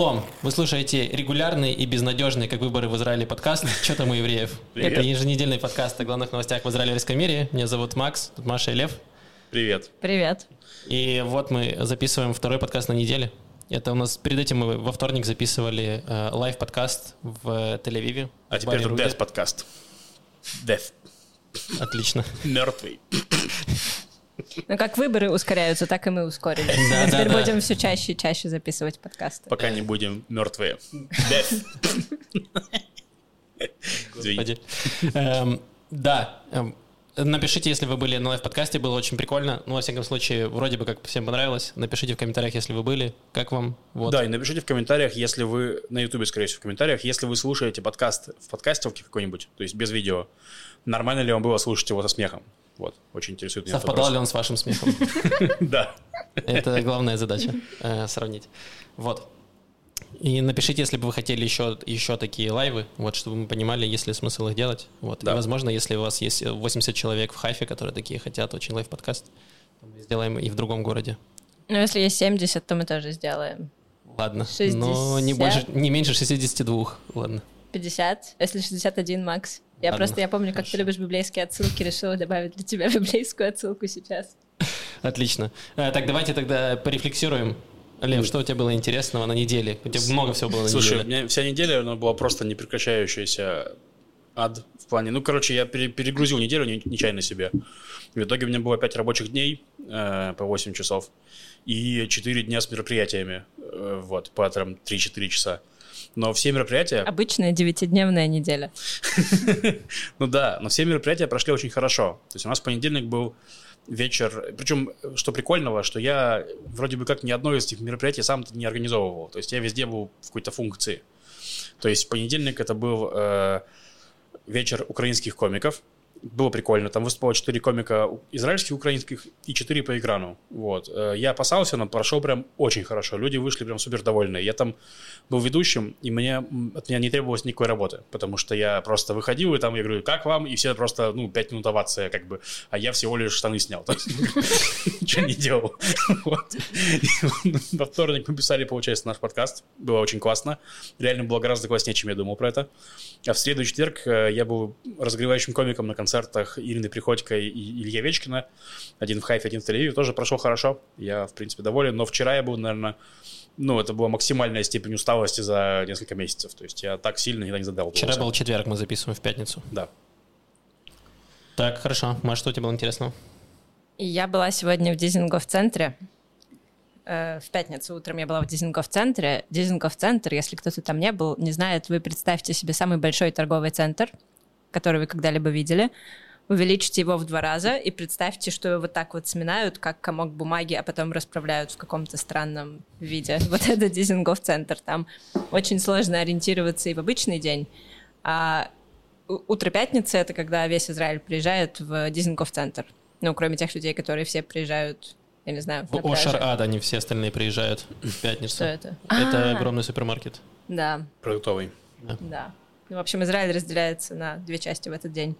Шалом! Вы слушаете регулярный и безнадежный, как выборы в Израиле, подкаст «Что там у евреев?». Привет. Это еженедельный подкаст о главных новостях в израильском мире. Меня зовут Макс, тут Маша и Лев. Привет. Привет. И вот мы записываем второй подкаст на неделе. Это у нас перед этим мы во вторник записывали э, лайв-подкаст в Тель-Авиве. А в теперь тут. Death подкаст. Death. Отлично. Мертвый. Ну, как выборы ускоряются, так и мы ускорились. Да, мы да, теперь да. будем все чаще и чаще записывать подкасты. Пока не будем мертвые. Господи. Эм, Да. эм, Напишите, если вы были на лайв-подкасте, было очень прикольно. Ну, во всяком случае, вроде бы как всем понравилось. Напишите в комментариях, если вы были. Как вам? Вот. Да, и напишите в комментариях, если вы на Ютубе, скорее всего, в комментариях, если вы слушаете подкаст в подкастовке какой-нибудь, то есть без видео, нормально ли вам было слушать его со смехом? Вот, очень интересует меня Совпадал ли он с вашим смехом? Да. Это главная задача э, сравнить. Вот. И напишите, если бы вы хотели еще, еще такие лайвы, вот, чтобы мы понимали, есть ли смысл их делать. Вот. Да. И, возможно, если у вас есть 80 человек в Хайфе, которые такие хотят, очень лайв-подкаст, то мы сделаем и в другом городе. Ну, если есть 70, то мы тоже сделаем. Ладно. 60. Но не, больше, не меньше 62. Ладно. 50, если 61, Макс. Я просто, я помню, как ты любишь библейские отсылки, решила добавить для тебя библейскую отсылку сейчас. Отлично. Э, так, давайте тогда порефлексируем. Лев, что у тебя было интересного на неделе? У тебя много всего было на Слушай, у неделе. меня вся неделя она была просто непрекращающаяся ад в плане... Ну, короче, я пере- перегрузил неделю не- нечаянно себе. В итоге у меня было 5 рабочих дней э, по 8 часов и 4 дня с мероприятиями, э, вот, по там 3-4 часа. Но все мероприятия... Обычная девятидневная неделя. Ну да, но все мероприятия прошли очень хорошо. То есть у нас понедельник был вечер, причем, что прикольного, что я вроде бы как ни одно из этих мероприятий сам не организовывал. То есть я везде был в какой-то функции. То есть понедельник это был э, вечер украинских комиков. Было прикольно. Там выступало 4 комика израильских, украинских и 4 по экрану. Вот. Э, Я опасался, но прошел прям очень хорошо. Люди вышли прям супер довольные. Я там был ведущим, и мне, от меня не требовалось никакой работы, потому что я просто выходил, и там я говорю, как вам? И все просто, ну, 5 минут овация, как бы, а я всего лишь штаны снял. Ничего не делал. Во вторник мы писали, получается, наш подкаст. Было очень классно. Реально было гораздо класснее, чем я думал про это. А в среду четверг э, я был разогревающим комиком на концертах Ирины Приходько и Илья Вечкина. Один в Хайфе, один в Тель-Авиве. Тоже прошел хорошо. Я, в принципе, доволен. Но вчера я был, наверное, ну, это была максимальная степень усталости за несколько месяцев. То есть я так сильно никогда не задал. Вчера был четверг, мы записываем в пятницу. Да. Так, хорошо. Маш, что у тебя было интересного? И я была сегодня в Дизингоф-центре. Э, В пятницу утром я была в Дизингоф-центре. Дизингоф-центр, если кто-то там не был, не знает, вы представьте себе самый большой торговый центр, который вы когда-либо видели. Увеличьте его в два раза и представьте, что его вот так вот сминают, как комок бумаги, а потом расправляют в каком-то странном виде. Вот это Дизингоф-центр. Там очень сложно ориентироваться и в обычный день. А утро пятницы — это когда весь Израиль приезжает в Дизингоф-центр. Ну, кроме тех людей, которые все приезжают, я не знаю, на В Ошар. Ад они все остальные приезжают в пятницу. Что это? Это А, огромный супермаркет. Да, Продуктовый. да. Ну, в общем, Израиль разделяется на две части в этот день.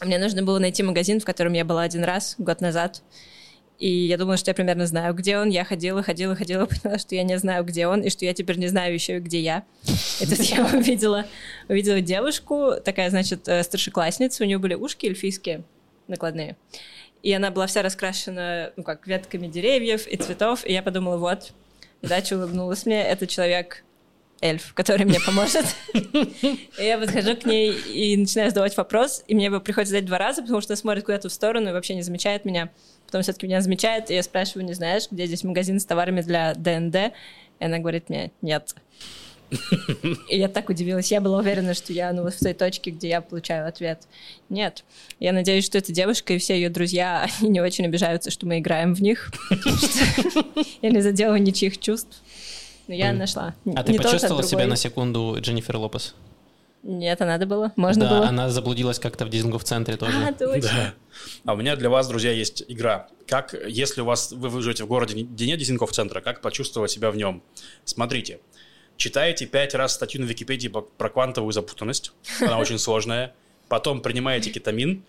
Мне нужно было найти магазин, в котором я была один раз, год назад. И я думала, что я примерно знаю, где он. Я ходила, ходила, ходила, поняла, что я не знаю, где он, и что я теперь не знаю еще, где я. И тут я увидела, увидела девушку, такая, значит, э, старшеклассница, у нее были ушки эльфийские, накладные. И она была вся раскрашена, ну как, ветками деревьев и цветов. И я подумала, вот, удача улыбнулась мне, это человек эльф, который мне поможет. Я подхожу к ней и начинаю задавать вопрос, и мне его приходится задать два раза, потому что она смотрит куда-то в сторону и вообще не замечает меня. Потом все-таки меня замечает, и я спрашиваю, не знаешь, где здесь магазин с товарами для ДНД? И она говорит мне, нет. И я так удивилась. Я была уверена, что я ну, в той точке, где я получаю ответ. Нет. Я надеюсь, что эта девушка и все ее друзья, они не очень обижаются, что мы играем в них. Я не задела ничьих чувств. Но я Мгм. нашла. А ты почувствовала себя на секунду Дженнифер Лопес? Нет, а надо было? Можно да, было? она заблудилась как-то в Дизингоф центре тоже. А, точно. Да. А у меня для вас, друзья, есть игра. Как, если у вас вы, вы живете в городе, где нет Дизинков центра, как почувствовать себя в нем? Смотрите. Читаете пять раз статью на Википедии про квантовую запутанность. Она очень сложная. Потом принимаете кетамин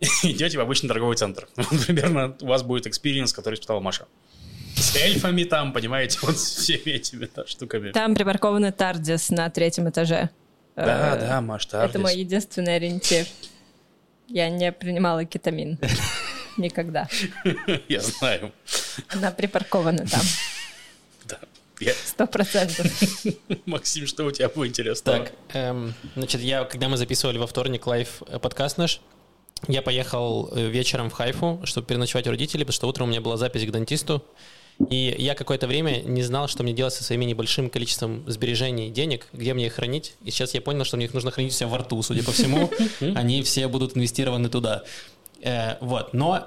и идете в обычный торговый центр. Примерно у вас будет experience, который испытала Маша. С эльфами там, понимаете, вот с всеми этими да, штуками. Там припаркованы Тардис на третьем этаже. Да, Э, да, Маш, Тардис. Это мой единственный ориентир. Я не принимала кетамин. Никогда. Я знаю. Она припаркована там. Да. Сто процентов. Максим, что у тебя было интересного? Так, эм, значит, я, когда мы записывали во вторник live э, подкаст наш, я поехал э, вечером в Хайфу, чтобы переночевать у родителей, потому что утром у меня была запись к дантисту. И я какое-то время не знал, что мне делать со своими небольшим количеством сбережений денег, где мне их хранить. И сейчас я понял, что мне их нужно хранить у себя во рту, судя по всему. Они все будут инвестированы туда. Э, Вот, но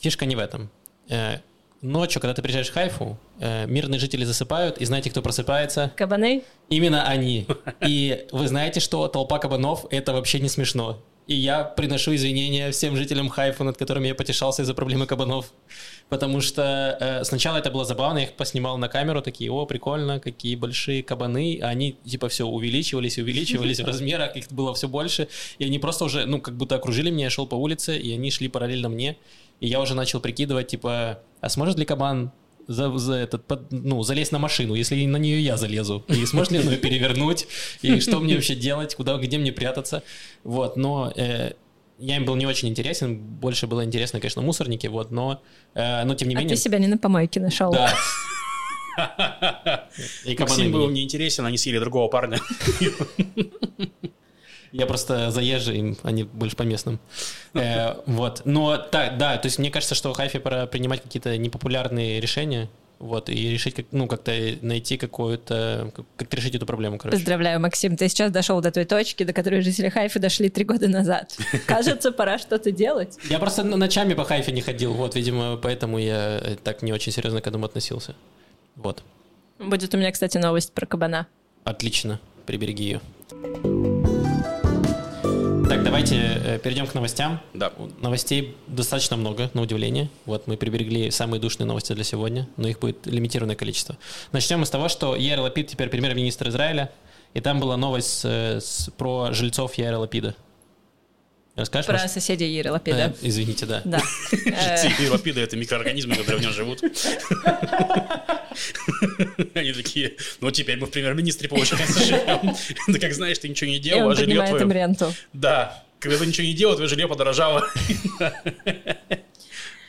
фишка не в этом. Э, Ночью, когда ты приезжаешь в Хайфу, э, мирные жители засыпают, и знаете, кто просыпается? Кабаны? Именно они. И вы знаете, что толпа кабанов — это вообще не смешно. И я приношу извинения всем жителям Хайфа, над которыми я потешался из-за проблемы кабанов. Потому что э, сначала это было забавно, я их поснимал на камеру, такие, о, прикольно, какие большие кабаны. А они, типа, все увеличивались, увеличивались в размерах, их было все больше. И они просто уже, ну, как будто окружили меня, я шел по улице, и они шли параллельно мне. И я уже начал прикидывать, типа, а сможет ли кабан за, за этот, под- ну, залезть на машину, если на нее я залезу? И сможет ли он ее перевернуть? И что мне вообще делать? Куда, где мне прятаться? Вот, но э, я им был не очень интересен, больше было интересно, конечно, мусорники, вот, но, э, но тем не А менее... ты себя не на помойке нашел. Да. И Максим был неинтересен, они съели другого парня. Я просто заезжий, им, они больше по местным. Э, Вот. Но так, да, то есть мне кажется, что Хайфе пора принимать какие-то непопулярные решения, вот, и решить, как, ну, как-то найти какую-то, как- как решить эту проблему, короче. Поздравляю, Максим, ты сейчас дошел до той точки, до которой жители Хайфы дошли три года назад. Кажется, пора что-то делать. Я просто ночами по Хайфе не ходил, вот, видимо, поэтому я э, так не очень серьезно к этому относился. Вот. Будет у меня, кстати, новость про кабана. Отлично, прибереги ее. Так, давайте э, перейдем к новостям. Да. Новостей достаточно много, на удивление. Вот мы приберегли самые душные новости для сегодня, но их будет лимитированное количество. Начнем мы с того, что Яир Лапид теперь премьер-министр Израиля, и там была новость с- с- про жильцов Яира Лапида. Расскажешь? Про Маш? соседей Иры Э, извините, да. Да. Э, лапиды — это микроорганизмы, которые в нем живут. Они такие, ну теперь мы в премьер-министре, получается, живем. Да как знаешь, ты ничего не делал, а жилье поднимает им твое... ренту. Да, когда ты ничего не делал, твое жилье подорожало. В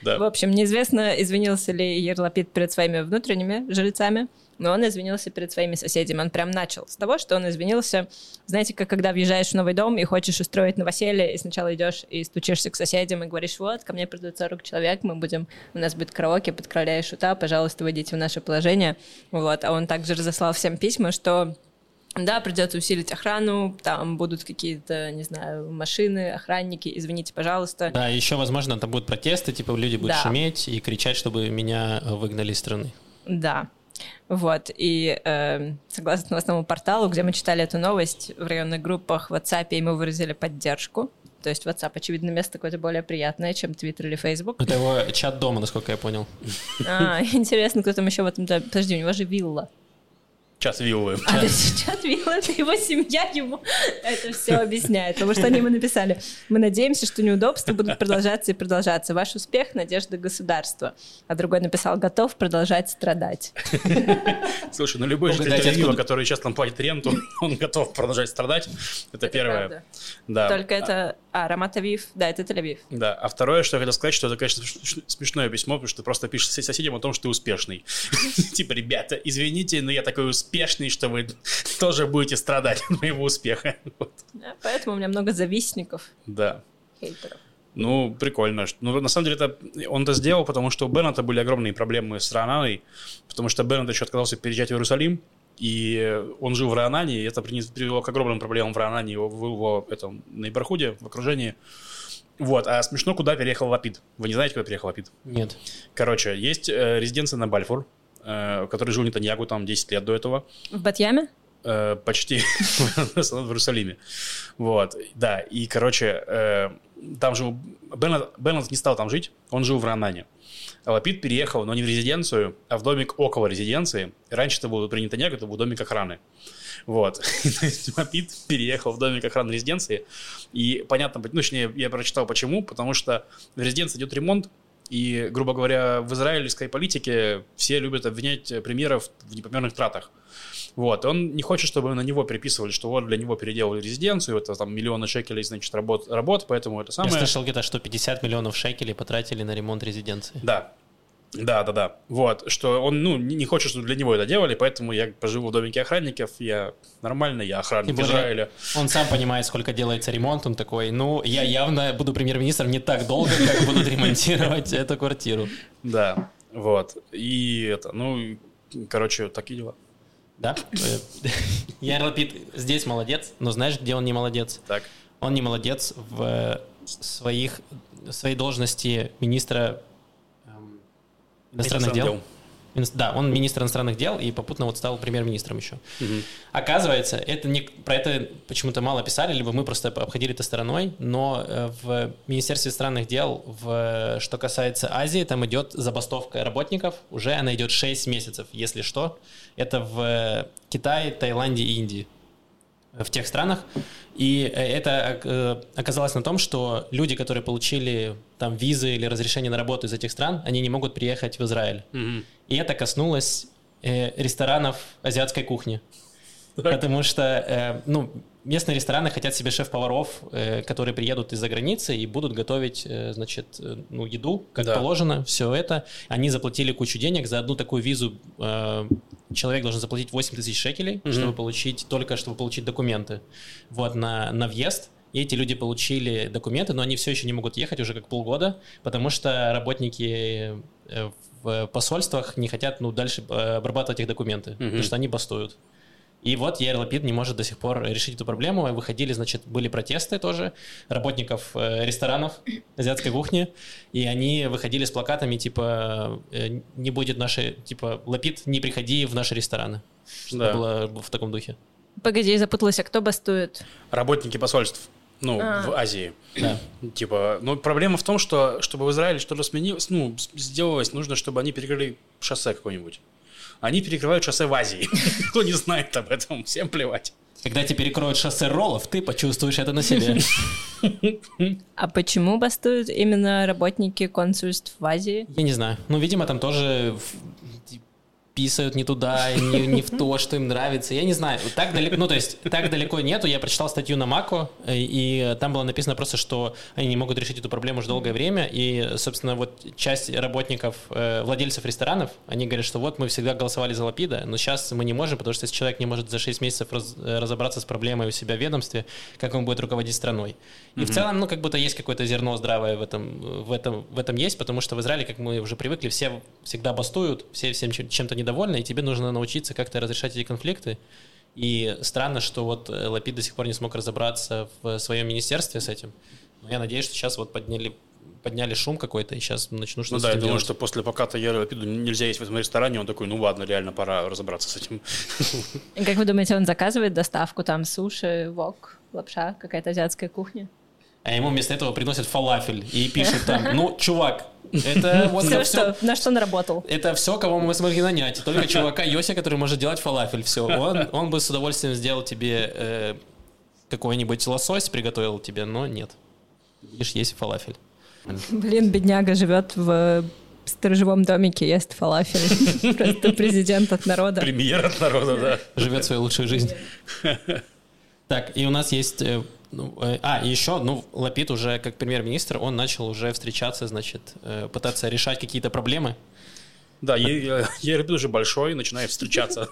Да. общем, неизвестно, извинился ли Ерлапид перед своими внутренними жильцами, но он извинился перед своими соседями. Он прям начал с того, что он извинился. Знаете, как когда въезжаешь в новый дом и хочешь устроить новоселье, и сначала идешь и стучишься к соседям и говоришь, вот, ко мне придут 40 человек, мы будем, у нас будет караоке под короля и шута, пожалуйста, войдите в наше положение. Вот, а он также разослал всем письма, что да, придется усилить охрану, там будут какие-то, не знаю, машины, охранники, извините, пожалуйста. Да, еще, возможно, там будут протесты, типа люди будут Да. шуметь и кричать, чтобы меня выгнали из страны. Да. Вот, и э, согласно новостному порталу, где мы читали эту новость, в районных группах в WhatsApp ему выразили поддержку. То есть WhatsApp, очевидно, место какое-то более приятное, чем Twitter или Facebook. Это его чат дома, насколько я понял. А, интересно, кто там еще в этом... Подожди, у него же вилла. Час виллы. А, чат вилла, это его семья ему это все объясняет. Потому что они ему написали, мы надеемся, что неудобства будут продолжаться и продолжаться. Ваш успех — надежда государства. А другой написал, готов продолжать страдать. Слушай, ну любой житель Тель-Авива, который сейчас там платит ренту, он готов продолжать страдать. Это первое. правда. Да. Только это... А, Рамат Авив, да, это Тель-Авив. Да, а второе, что я хотел сказать, что это, конечно, смеш- смешное письмо, потому что ты просто пишешь сос- соседям о том, что ты успешный. Типа, ребята, извините, но я такой успешный, что вы тоже будете страдать от моего успеха. Вот. Да, поэтому у меня много завистников, Да. хейтеров. Ну, прикольно. Ну, на самом деле, это, он это сделал, потому что у Беннета были огромные проблемы с Рананой, потому что Беннет еще отказался переезжать в Иерусалим, и он жил в Ранане, и это привело к огромным проблемам в Ранане, его, в его этом, нейборхуде, в окружении. Вот, а смешно, куда переехал Лапид. Вы не знаете, куда переехал Лапид? Нет. Короче, есть э, резиденция на Бальфур, э, в которой жил Нетаньягу там 10 лет до этого. В Батьяме? Э, почти в Иерусалиме. Вот, да, и, короче, э, там жил... Беннет, не стал там жить, он жил в Ранане. А Лапид переехал, но не в резиденцию, а в домик около резиденции. Раньше это был при Нетаньягу, это был домик охраны. Вот. Лапид переехал в домик охраны резиденции. И понятно, ну, точнее, я прочитал почему. Потому что в резиденции идет ремонт, И, грубо говоря, в израильской политике все любят обвинять премьеров в непомерных тратах. Вот, он не хочет, чтобы на него переписывали, что вот для него переделали резиденцию, это там миллионы шекелей, значит, работ, работ поэтому это самое... Я слышал где-то, что 50 миллионов шекелей потратили на ремонт резиденции. Да, да, да, да. Вот, что он, ну, не хочет, чтобы для него это делали, поэтому я поживу в домике охранников, я нормально, я охранник Израиля. Он сам понимает, сколько делается ремонт, он такой, ну, я явно буду премьер-министром не так долго, как будут ремонтировать эту квартиру. Да, вот. И это, ну, короче, такие дела. Да? Э, Яр Лапид здесь молодец, но знаешь, где он не молодец? Так. Он не молодец в своих, своей должности министра иностранных дел. Да, он министр иностранных дел и попутно вот стал премьер-министром еще. Мгм. Оказывается, это не, про это почему-то мало писали, либо мы просто обходили это стороной, но э, в Министерстве иностранных дел, в, что касается Азии, там идет забастовка работников, уже она идет 6 месяцев, если что. Это в Китае, Таиланде и Индии. В тех странах. И э, это э, оказалось на том, что люди, которые получили там визы или разрешение на работу из этих стран, они не могут приехать в Израиль. Мгм. И это коснулось э, ресторанов азиатской кухни. Потому что, ну, местные рестораны хотят себе шеф-поваров, которые приедут из-за границы и будут готовить, значит, ну, еду, как Да. положено, все это. Они заплатили кучу денег за одну такую визу. Э, человек должен заплатить 8 тысяч шекелей, Мгм. чтобы получить, только чтобы получить документы вот, на, на въезд. И эти люди получили документы, но они все еще не могут ехать уже как полгода, потому что работники э, в посольствах не хотят ну, дальше э, обрабатывать их документы, потому что они бастуют. И вот Яир Лапид не может до сих пор решить эту проблему. Выходили, значит, были протесты тоже работников э, ресторанов азиатской кухни, и они выходили с плакатами типа э, «Не будет нашей...» Типа «Лапид, не приходи в наши рестораны». Что Да. было в таком духе. Погоди, я запуталась, а кто бастует? Работники посольств. Ну, А. в Азии. Да. Типа, ну, проблема в том, что, чтобы в Израиле что-то сменилось, ну, сделалось, нужно, чтобы они перекрыли шоссе какое-нибудь. Они перекрывают шоссе в Азии. Кто не знает об этом, всем плевать. Когда тебе перекроют шоссе роллов, ты почувствуешь это на себе. А почему бастуют именно работники консульств в Азии? Я не знаю. Ну, видимо, там тоже в- писают не туда, не, не в то, что им нравится. Я не знаю. Так далеко, ну, то есть, так далеко нету. Я прочитал статью на Мако, э, и там было написано просто, что они не могут решить эту проблему уже долгое время. И, собственно, вот часть работников, э, владельцев ресторанов, они говорят, что вот мы всегда голосовали за Лапида, но сейчас мы не можем, потому что если человек не может за 6 месяцев раз- э, разобраться с проблемой у себя в ведомстве, как он будет руководить страной. И в целом, ну, как будто есть какое-то зерно здравое в этом, в этом, в этом есть, потому что в Израиле, как мы уже привыкли, все всегда бастуют, все всем чем- чем-то недовольны, и тебе нужно научиться как-то разрешать эти конфликты. И странно, что вот э, Лапид до сих пор не смог разобраться в своем министерстве с этим. Но я надеюсь, что сейчас вот подняли, подняли шум какой-то, и сейчас начну Ну что-то да, с я думаю, что после поката Яра Лапиду нельзя есть в этом ресторане, он такой, ну ладно, реально пора разобраться с этим. Как вы думаете, он заказывает доставку там суши, вок, лапша, какая-то азиатская кухня? А ему вместо этого приносят фалафель и пишут там, ну, чувак, это вот Всё, на всё- что, на что он работал? Это все, кого мы смогли нанять. Только чувака Йоси, который может делать фалафель. Все. Он, он бы с удовольствием сделал тебе э, какой-нибудь лосось, приготовил тебе, но нет. Видишь, есть фалафель. Блин, бедняга живет в сторожевом домике, ест фалафель. Просто президент от народа. Премьер от народа, да. Живет свою лучшую жизнь. Так, и у нас есть... э, ну, э, а, и еще, ну, Лапид уже как премьер-министр, он начал уже встречаться, значит, э, пытаться решать какие-то проблемы. Да, Лапид уже большой, начинает встречаться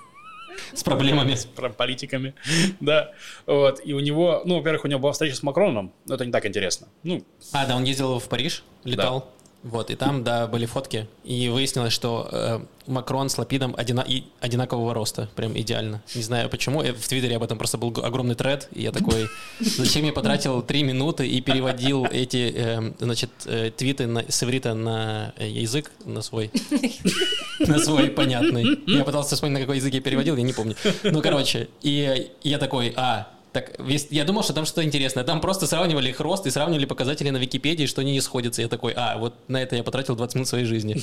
с проблемами. с политиками, да, вот, и у него, ну, во-первых, у него была встреча с Макроном, но это не так интересно, ну, А, да, он ездил в Париж, летал. Вот, и там, да, были фотки. И выяснилось, что э, Макрон с Лапидом одина- и одинакового роста. Прям идеально. Не знаю почему. В Твиттере об этом просто был огромный тред. И я такой, зачем я потратил три минуты и переводил эти, э, значит, э, твиты на, с иврита на язык, на свой, на свой понятный. Я пытался вспомнить, на какой язык я переводил, я не помню. Ну, короче, и я такой, а, так, я думал, что там что-то интересное. Там просто сравнивали их рост и сравнивали показатели на Википедии, что они не сходятся. Я такой, а, вот на это я потратил 20 минут своей жизни.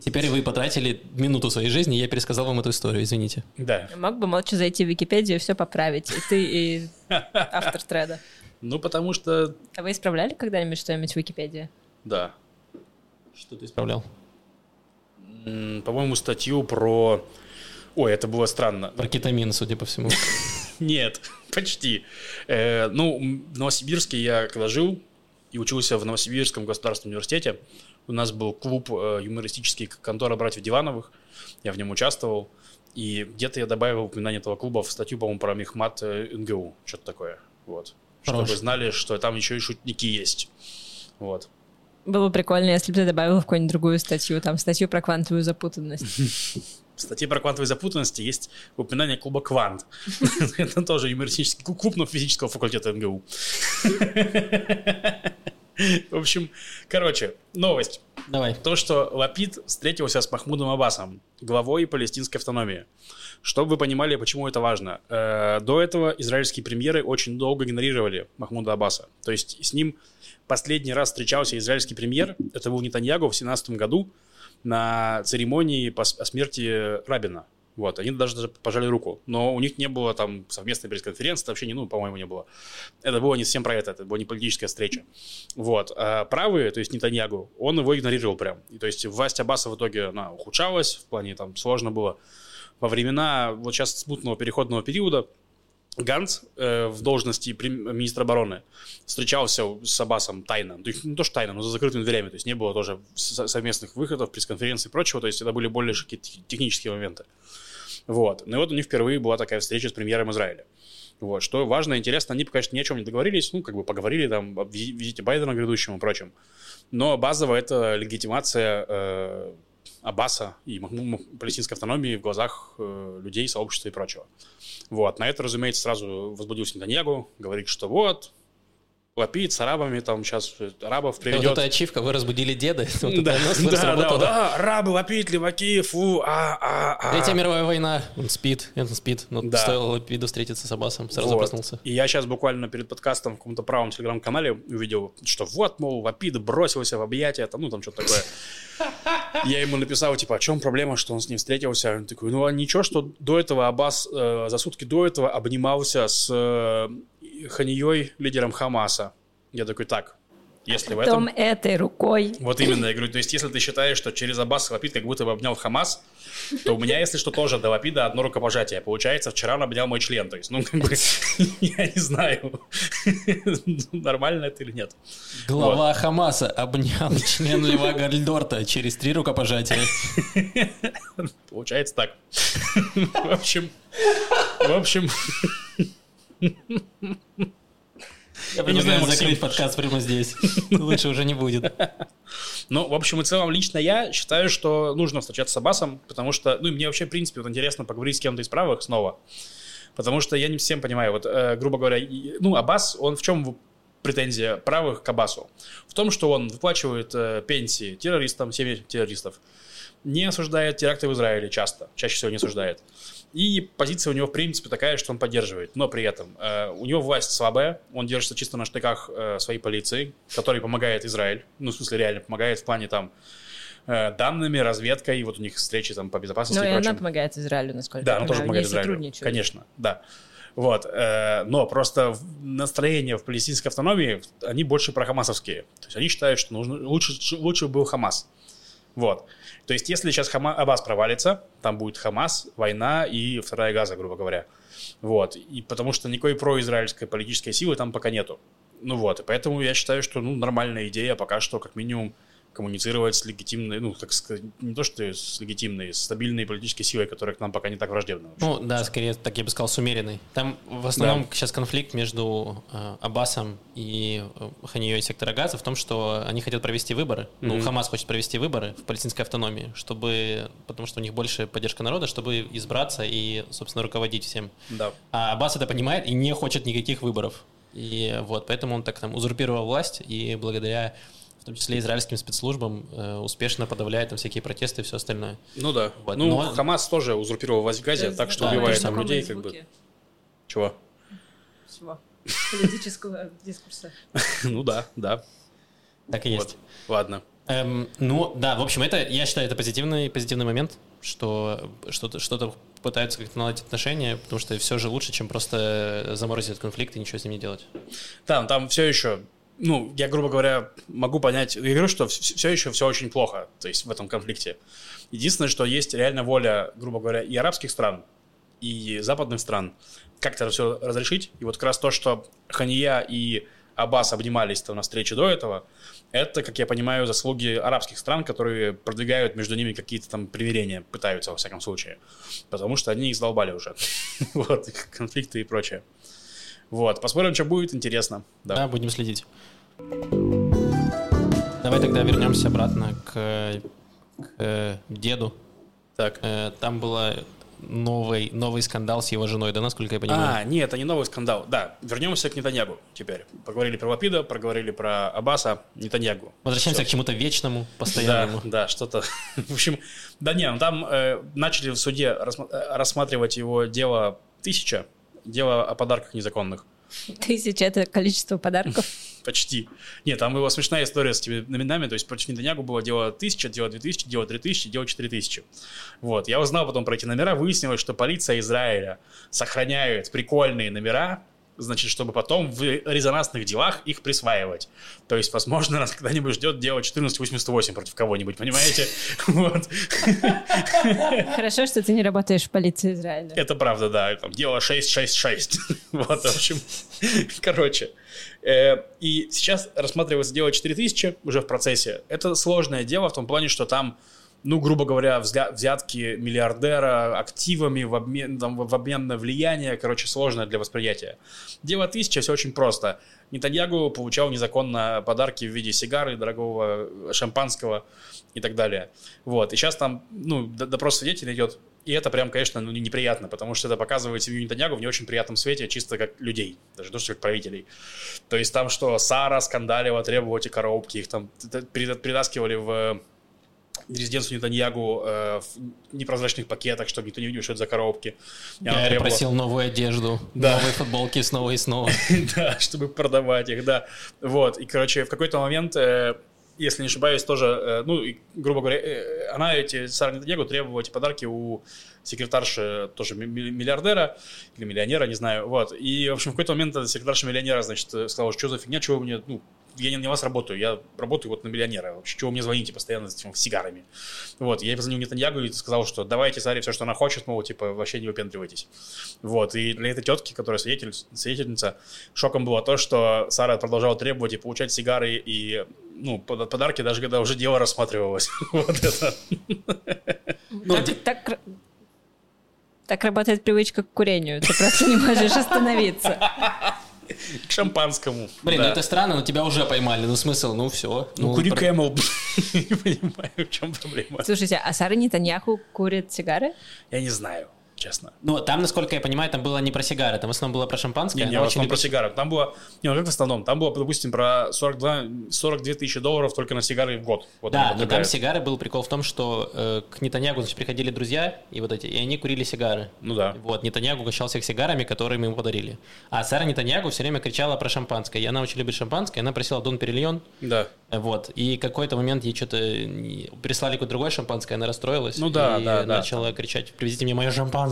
Теперь вы потратили минуту своей жизни, и я пересказал вам эту историю, извините. да, Мог бы молча зайти в Википедию и все поправить. И ты, и автор треда. ну, потому что, А вы исправляли когда-нибудь что-нибудь в Википедии? да, Что ты исправлял? По-моему, статью про... Ой, это было странно. Про кетамин, судя по всему. Нет, почти. Э, ну, в Новосибирске я когда жил и учился в Новосибирском государственном университете, у нас был клуб э, юмористический контора братьев Дивановых, я в нем участвовал, и где-то я добавил упоминание этого клуба в статью, по-моему, про Мехмат э, НГУ, что-то такое, вот. Хорош. Чтобы знали, что там еще и шутники есть. Вот. Было бы прикольно, если бы ты добавил в какую-нибудь другую статью, там статью про квантовую запутанность. В статье про квантовые запутанности есть упоминание клуба «Квант». Это тоже юмористический клуб, но физического факультета МГУ. В общем, короче, новость. Давай. То, что Лапид встретился с Махмудом Аббасом, главой палестинской автономии. Чтобы вы понимали, почему это важно. Э, До этого израильские премьеры очень долго игнорировали Махмуда Аббаса. То есть с ним последний раз встречался израильский премьер, это был Нетаньягу в 17 году, на церемонии по смерти Рабина. Вот, они даже, даже пожали руку. Но у них не было там совместной пресс-конференции, вообще не, ну, по-моему, не было. Это было не совсем про это, это была не политическая встреча. Вот. А правые, то есть Нетаньягу, он его игнорировал прям. И, то есть власть Аббаса в итоге, она ухудшалась, в плане там сложно было. Во времена вот сейчас смутного переходного периода Ганц э, в должности министра обороны встречался с Аббасом тайно. То есть не то, что тайно, но за закрытыми дверями. То есть не было тоже со- совместных выходов, пресс-конференций и прочего. То есть это были более какие-то технические моменты. Вот. Ну и вот у них впервые была такая встреча с премьером Израиля. Вот. Что важно, интересно, они, конечно, ни о чем не договорились. Ну, как бы поговорили там о визи- визите Байдена грядущему и прочем. Но базово это легитимация э, Аббаса и палестинской автономии в глазах э, людей, сообщества и прочего. Вот. На это, разумеется, сразу возбудился Нетаньягу, говорит, что вот, Лапид с арабами, там сейчас арабов Вот приведет. эта ачивка, вы разбудили деда. Вот Да, да, да, да, арабы, Лапид, леваки, фу, а, а, а. Третья мировая война. Он спит, он спит. Но Да. стоило Лапиду встретиться с Аббасом, сразу Вот. проснулся. И я сейчас буквально перед подкастом в каком-то правом телеграм-канале увидел, что вот, мол, Лапид бросился в объятия, там, ну, там что-то такое. Я ему написал, типа, о чем проблема, что он с ним встретился? Он такой, ну, а ничего, что до этого Аббас э, за сутки до этого обнимался с э, Ханией, лидером Хамаса. Я такой, так, если в этом... Том этой рукой. Вот именно, я говорю, то есть если ты считаешь, что через Аббас Лапид как будто бы обнял Хамас, то у меня, если что, тоже до Лапида одно рукопожатие. Получается, вчера он обнял мой член. То есть, ну, как бы, я не знаю, нормально это или нет. Глава Хамаса обнял член Льва Гальдорта через три рукопожатия. Получается так. В общем, в общем, Я не знаю, предлагаю закрыть подкаст прямо здесь. Лучше уже не будет. ну, в общем и целом, лично я считаю, что нужно встречаться с Аббасом, потому что, ну, и мне вообще, в принципе, вот интересно поговорить с кем-то из правых снова, потому что я не всем понимаю, вот, э, грубо говоря, и- ну, Аббас, он в чем претензия правых к Аббасу? В том, что он выплачивает э, пенсии террористам, семьям террористов, не осуждает теракты в Израиле часто, чаще всего не осуждает. И позиция у него, в принципе, такая, что он поддерживает. Но при этом э, у него власть слабая, он держится чисто на штыках э, своей полиции, которой помогает Израиль. Ну, в смысле, реально помогает в плане там э, данными, разведкой, и вот у них встречи там по безопасности Ну, и и она прочим. помогает Израилю, насколько Да, я она понимаю. тоже помогает Они Израилю. Конечно, да. Вот, э, но просто настроения в палестинской автономии, они больше прохамасовские. То есть они считают, что нужно, лучше, лучше был Хамас. Вот. То есть если сейчас Хама, Аббас провалится, там будет Хамас, война и вторая Газа, грубо говоря. Вот. И потому что никакой произраильской политической силы там пока нету. Ну вот, и поэтому я считаю, что ну, нормальная идея пока что, как минимум, коммуницировать с легитимной, ну, так сказать, не то что с легитимной, с стабильной политической силой, которая к нам пока не так враждебна. Ну, да, скорее, так я бы сказал, с умеренной. Там в основном сейчас конфликт между э, Аббасом и э, Ханией сектора Газа в том, что они хотят провести выборы. Ну, Мгм. Хамас хочет провести выборы в палестинской автономии, чтобы, потому что у них больше поддержка народа, чтобы избраться и, собственно, руководить всем. Да. А Аббас это понимает и не хочет никаких выборов. И вот, поэтому он так там узурпировал власть, и благодаря, в том числе, израильским спецслужбам, э, успешно подавляет там всякие протесты и все остальное. Ну да. Вот, ну, но- Хамас тоже узурпировал власть в Газе, так что да, убивает там людей, как бы. Чего? Чего? Политического дискурса. ну да, да. Так и есть. Ладно. Эм, ну, да, в общем, это, я считаю, это позитивный, позитивный момент, что что-то, что-то пытаются как-то наладить отношения, потому что все же лучше, чем просто заморозить этот конфликт и ничего с ним не делать. Там, там все еще ну, я, грубо говоря, могу понять, я говорю, что все еще все очень плохо, то есть в этом конфликте. Единственное, что есть реально воля, грубо говоря, и арабских стран, и западных стран как-то все разрешить. И вот как раз то, что Хания и Аббас обнимались на встрече до этого, это, как я понимаю, заслуги арабских стран, которые продвигают между ними какие-то там примирения, пытаются, во всяком случае. Потому что они их задолбали уже. вот, конфликты и прочее. Вот, посмотрим, что будет, интересно. Да, да будем следить. Давай тогда вернемся обратно к, к деду. Так. Э, там была новый, новый скандал с его женой, да, насколько я понимаю? А, нет, это не новый скандал. Да, вернемся к Нетаньягу теперь. Поговорили про Лапида, проговорили про Аббаса, Нетаньягу. Возвращаемся Все. к чему-то вечному, постоянному. Да, да, что-то. В общем, да не, ну там э, начали в суде э, рассматривать его дело тысяча, дело о подарках незаконных. Тысяча – это количество подарков. Почти. Нет, там была смешная история с этими номинами, то есть против Нетаньягу было дело 1000, дело 2000, дело 3000, дело 4000. Вот, я узнал потом про эти номера, выяснилось, что полиция Израиля сохраняет прикольные номера, значит, чтобы потом в резонансных делах их присваивать. То есть, возможно, нас когда-нибудь ждет дело 1488 против кого-нибудь, понимаете? Вот. Хорошо, что ты не работаешь в полиции Израиля. Это правда, да. Там дело 666. Вот, в общем, короче. Э, и сейчас рассматривается дело 4000 уже в процессе. Это сложное дело в том плане, что там ну, грубо говоря, взятки миллиардера активами в обмен, там, в обмен на влияние, короче, сложное для восприятия. Дело тысяча, все очень просто. Нетаньягу получал незаконно подарки в виде сигары, дорогого шампанского и так далее. Вот, и сейчас там, ну, допрос свидетелей идет, и это прям, конечно, ну, неприятно, потому что это показывает семью Нетаньягу в не очень приятном свете, чисто как людей, даже то, что как правителей. То есть там что, Сара скандалила, требовала эти коробки, их там перетаскивали в резиденцию Нетаньягу э, в непрозрачных пакетах, чтобы никто не видел, что это за коробки. Я требовала... просил новую одежду, да. новые футболки снова и снова. да, чтобы продавать их, да. Вот, и, короче, в какой-то момент, э, если не ошибаюсь, тоже, э, ну, грубо говоря, э, она эти, Сара Нетаньягу требовала эти подарки у секретарши тоже миллиардера или миллионера, не знаю, вот. И, в общем, в какой-то момент секретарша миллионера, значит, сказала, что за фигня, чего вы мне, ну, я не на вас работаю, я работаю вот на миллионера. Вообще, чего вы мне звоните постоянно с этим, сигарами? Вот, я позвонил Нетаньягу и сказал, что давайте Саре все, что она хочет, мол, типа, вообще не выпендривайтесь. Вот, и для этой тетки, которая свидетель, свидетельница, шоком было то, что Сара продолжала требовать и получать сигары и ну, подарки, даже когда уже дело рассматривалось. Вот это. Ну, так, так работает привычка к курению. Ты просто не можешь остановиться. К шампанскому. Блин, ну да. ну это странно, но тебя уже поймали. Ну смысл, ну все. Ну, ну кури про... Кэмл. Не понимаю, в чем проблема. Слушайте, а Сара Нетаньяху курит сигары? Я не знаю честно. Ну, там, насколько я понимаю, там было не про сигары, там в основном было про шампанское. Не, не в основном про сигары. Там было, не, ну как в основном, там было, допустим, про 42, 42 тысячи долларов только на сигары в год. Вот да, но там сигары был прикол в том, что э, к Нетаньягу, значит, приходили друзья, и вот эти, и они курили сигары. Ну да. Вот, Нетаньягу угощался их сигарами, которые мы ему подарили. А Сара Нетаньягу все время кричала про шампанское. И она очень любит шампанское, она просила Дон Перельон. Да. Вот, и какой-то момент ей что-то прислали какое-то другое шампанское, она расстроилась. Ну да, и да, начала да. кричать, привезите мне мое шампанское.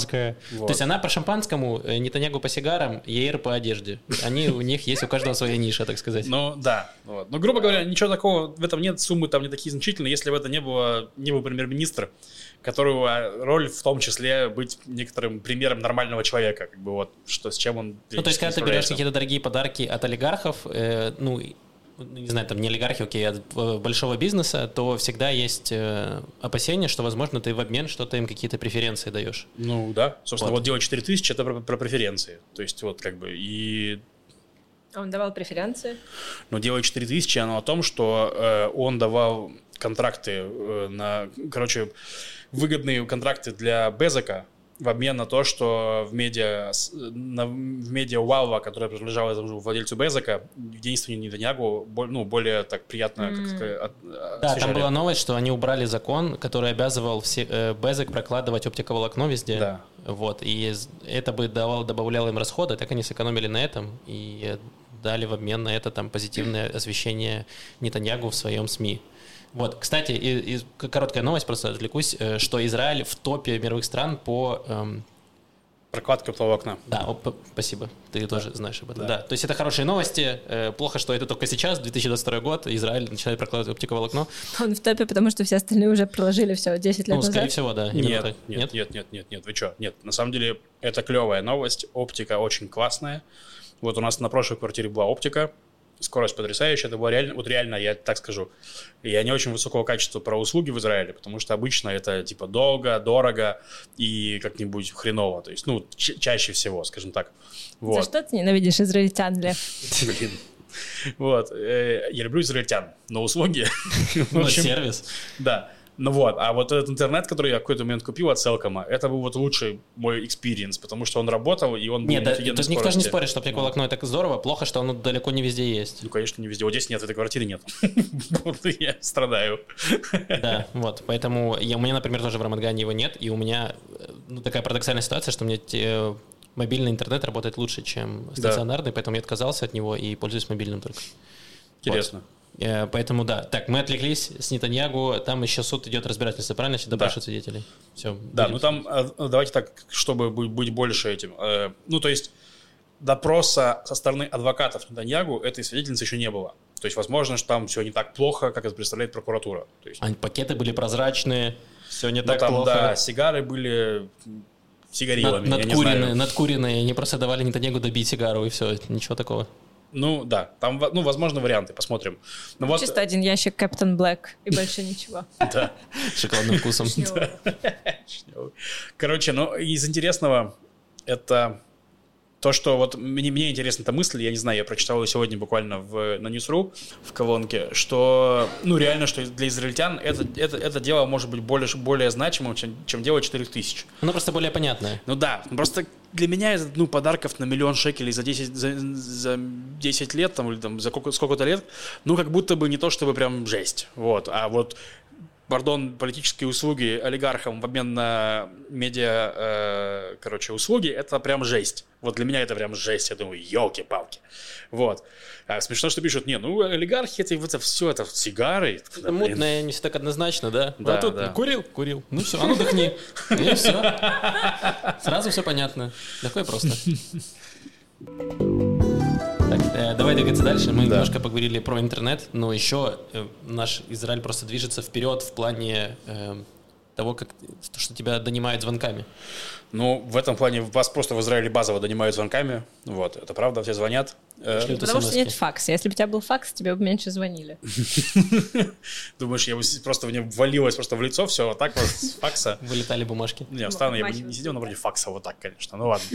Вот. То есть она по шампанскому, э, Нетаньягу по сигарам, Ейр по одежде. Они, у них есть у каждого своя ниша, так сказать. Ну, да. Вот. Но, грубо говоря, ничего такого в этом нет, суммы там не такие значительные, если бы это не было, не был премьер-министр, которого роль в том числе быть некоторым примером нормального человека, как бы вот, что с чем он... Ну, то есть, когда ты берешь какие-то дорогие подарки от олигархов, э, ну, не знаю, там не олигархи, окей, от э, большого бизнеса, то всегда есть э, опасения, что, возможно, ты в обмен что-то им какие-то преференции даешь. Ну да, собственно, вот, вот дело 4000 это про, про преференции. То есть вот как бы и... А он давал преференции? Ну, дело 4000, оно о том, что э, он давал контракты э, на, короче, выгодные контракты для Безока, в обмен на то, что в медиа, на, в медиа Уалва, которая принадлежала этому владельцу Безока, единственному Нетаньягу ну, более так приятно mm. как сказать, от, Да, освещали. там была новость, что они убрали закон, который обязывал все, э, Безок прокладывать оптиковолокно везде. Да. Вот, и это бы давало, добавляло им расходы, так они сэкономили на этом и дали в обмен на это там позитивное освещение Нетаньягу в своем СМИ. Вот, кстати, и, и короткая новость, просто отвлекусь, э, что Израиль в топе мировых стран по, эм, Прокладка оптового окна. Да, оп, спасибо. Ты тоже знаешь об этом. Да. Да. То есть это хорошие новости. Э, Плохо, что это только сейчас, 2022 год, Израиль начинает прокладывать оптиковое волокно. Он в топе, потому что все остальные уже проложили все 10 лет Ну, скорее назад. всего, да. Нет, так. нет, нет, нет, нет, нет, вы что? Нет, на самом деле это клевая новость, оптика очень классная. Вот у нас на прошлой квартире была оптика, скорость потрясающая, это было реально, вот реально, я так скажу, я не очень высокого качества про услуги в Израиле, потому что обычно это типа долго, дорого и как-нибудь хреново, то есть, ну, ч- чаще всего, скажем так. За Вот. что ты ненавидишь израильтян, Лев? Блин. Вот, э, я люблю израильтян, но услуги, общем, сервис. да. Ну вот, а вот этот интернет, который я в какой-то момент купил от Cellcom а, это был вот лучший мой experience, потому что он работал, и он был Нет, да, тут никто же не скорости. спорит, что оптиковое волокно это здорово. Плохо, что оно далеко не везде есть. Ну, конечно, не везде. Вот здесь нет, этой квартиры нет. Я страдаю. Да, вот, поэтому я, у меня, например, тоже в Рамадгане его нет, и у меня э, ну, такая парадоксальная ситуация, что у меня те- мобильный интернет работает лучше, чем Да. стационарный, поэтому я отказался от него и пользуюсь мобильным только. Интересно. Э, Поэтому да. Так, мы отвлеклись с Нетаньягу, там еще суд идет разбирательство, правильно? Если допрашивают свидетелей. Все. Да, ну там, э, давайте так, чтобы быть больше этим. Э, Ну, то есть, допроса со стороны адвокатов Нетаньягу этой свидетельницы еще не было. То есть, возможно, что там все не так плохо, как это представляет прокуратура. То есть, А пакеты были прозрачные, все не ну, так там, плохо. да, сигары были сигарилами, Над- надкуренные, надкуренные, они просто давали Нетаньягу добить сигару, и все, ничего такого. Ну, да, там, ну, возможно, варианты, посмотрим. Ну, вот, Чисто один ящик Кэптон Блэк и больше ничего. да. С шоколадным вкусом. Короче, ну, из интересного это то, что вот мне, мне интересна эта мысль, я не знаю, я прочитал ее сегодня буквально в, на Ньюсру в колонке, что, ну, реально, что для израильтян это, это, это дело может быть более, более значимым, чем, чем дело 4000. Ну, просто более понятное. Ну да, просто для меня это, ну, подарков на миллион шекелей за 10, за, за 10 лет, там, или там, за сколько- сколько-то лет, ну, как будто бы не то, чтобы прям жесть, вот, а вот пардон, политические услуги олигархам в обмен на медиа, э, короче, услуги, это прям жесть. Вот для меня это прям жесть. Я думаю, елки-палки. Вот. А смешно, что пишут, не, ну, олигархи, это, это все, это сигары. Это Да, мутное, не все так однозначно, да? Да, а тут да. курил? Курил. Ну все, а ну дыхни. И все. Сразу все понятно. Легко и просто. Так, э, давай двигаться дальше. Мы Да. немножко поговорили про интернет, но еще э, наш Израиль просто движется вперед в плане э, того, как что тебя донимают звонками. Ну, в этом плане вас просто в Израиле базово донимают звонками. Вот, это правда, все звонят. Шлют Потому что нет факса. Если бы у тебя был факс, тебе бы меньше звонили. Думаешь, я бы просто мне ввалилось просто в лицо все вот так вот с факса. Вылетали бумажки. Не, встану, я бы не, сидел на вроде факса вот так, конечно, ну ладно.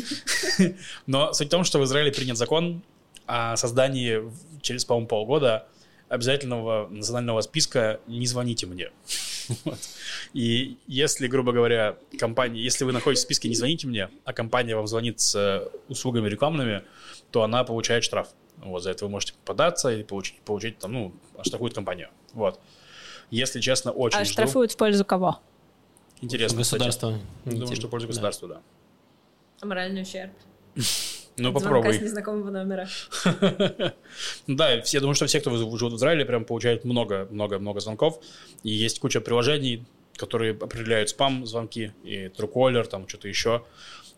Но суть в том, что в Израиле принят закон о создании через, по-моему, полгода обязательного национального списка «Не звоните мне». Вот. И если, грубо говоря, компания, если вы находитесь в списке «Не звоните мне», а компания вам звонит с э, услугами рекламными, то она получает штраф. Вот, за это вы можете податься и получить, получить там, ну, оштрафует компанию. Вот. Если честно, очень А жду. штрафуют в пользу кого? Интересно, кстати. Государство. Думаю, что в пользу Да. государства, да. Моральный ущерб. Ну, попробуй. с незнакомого номера. Да, я думаю, что все, кто живут в Израиле, прям получают много-много-много звонков. И есть куча приложений, которые определяют спам звонки, и Truecaller, там что-то еще.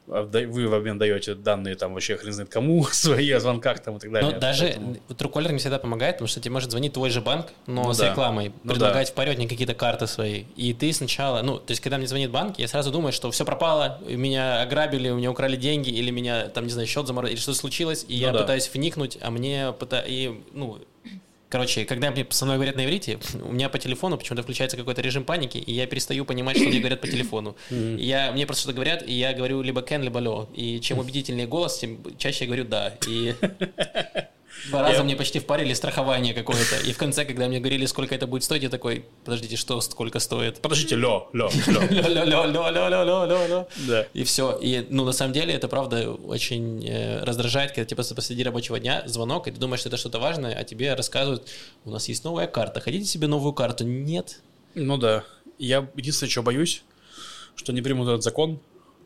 А да- Вы в обмен даете данные там вообще хрен знает кому, свои о звонках там и так далее. Но даже Поэтому- Truecaller не всегда помогает, потому что тебе может звонить твой же банк, но Ну с да. рекламой, Ну предлагать вперед не какие-то карты свои. И ты сначала, ну, то есть, когда мне звонит банк, я сразу думаю, что все пропало, меня ограбили, у меня украли деньги, или меня, там, не знаю, счет заморозили, или что-то случилось, и я да. пытаюсь вникнуть, а мне пыта... и, ну, Короче, когда мне со мной говорят на иврите, у меня по телефону почему-то включается какой-то режим паники, и я перестаю понимать, что мне говорят по телефону. И я, мне просто что-то говорят, и я говорю либо кен, либо лё. И чем убедительнее голос, тем чаще я говорю да. И два раза Я- мне почти впарили страхование какое-то. И в конце, когда мне говорили, сколько это будет стоить, я такой, подождите, что, сколько стоит? Подождите, лё, лё, лё. Лё-лё-лё-лё-лё-лё-лё. Да. И все. И, ну, на самом деле, это правда очень э, раздражает, когда тебе посреди рабочего дня звонок, и ты думаешь, что это что-то важное, а тебе рассказывают, у нас есть новая карта, хотите себе новую карту? Нет. Ну да. Я единственное, чего боюсь, что не примут этот закон,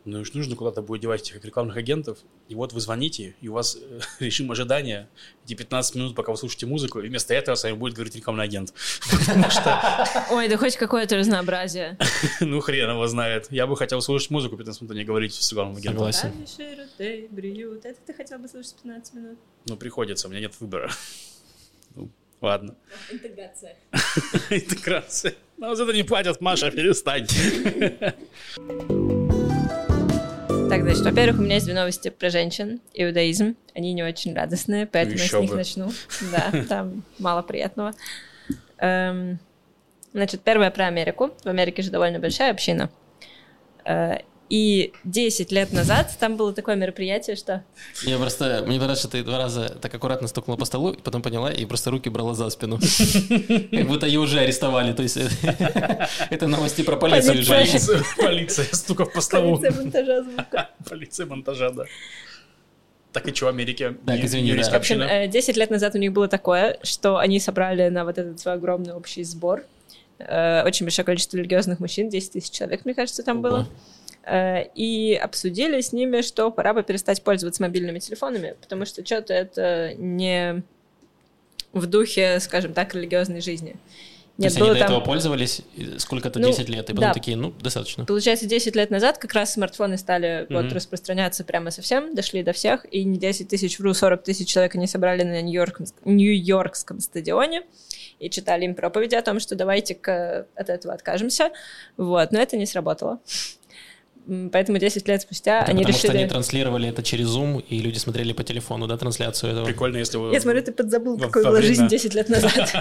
Ну, уж нужно куда-то будет девать этих рекламных агентов. И вот вы звоните, и у вас э, режим ожидания, эти 15 минут, пока вы слушаете музыку, и вместо этого с вами будет говорить рекламный агент. Потому что, Ой, да хоть какое-то разнообразие. ну, хрен его знает. Я бы хотел слушать музыку 15 минут, а не говорить с рекламным агентом. Согласен. Это ты хотел бы слушать 15 минут? Ну, приходится, у меня нет выбора. Ну, ладно. Интеграция. Интеграция. Нам за это не платят, Маша, перестань. Так, значит, во-первых, у меня есть две новости про женщин. Иудаизм. Они не очень радостные, поэтому я с Еще них бы. начну. Да, там мало приятного. Эм, Значит, первое про Америку. В Америке же довольно большая община. И 10 лет назад там было такое мероприятие, что... Я просто, мне понравилось, что ты два раза так аккуратно стукнула по столу, и потом поняла, и просто руки брала за спину. Как будто ее уже арестовали. То есть это новости про полицию Полиция. женщин. Полиция, стуков по столу. Полиция монтажа звука. Полиция монтажа, да. Так и что, Америке? Так, Не- извини, да. В общем, община? э, 10 лет назад у них было такое, что они собрали на вот этот свой огромный общий сбор э, очень большое количество религиозных мужчин, 10 тысяч человек, мне кажется, там Ого. было. Э, И обсудили с ними, что пора бы перестать пользоваться мобильными телефонами, потому что что-то это не в духе, скажем так, религиозной жизни. То есть они до этого пользовались сколько-то Ну, 10 лет, и потом да. такие, ну, достаточно. Получается, 10 лет назад как раз смартфоны стали вот Мгм. распространяться прямо совсем, дошли до всех, и не 10 тысяч, вру, 40 тысяч человек они собрали на Нью-Йорк- Нью-Йоркском стадионе и читали им проповеди о том, что давайте-ка от этого откажемся. Вот, но это не сработало. Поэтому 10 лет спустя Это они потому что решили... они транслировали это через Zoom, и люди смотрели по телефону, да, трансляцию этого. Прикольно, если вы Я смотрю, ты подзабыл, во- какой во была время- жизнь 10 лет назад.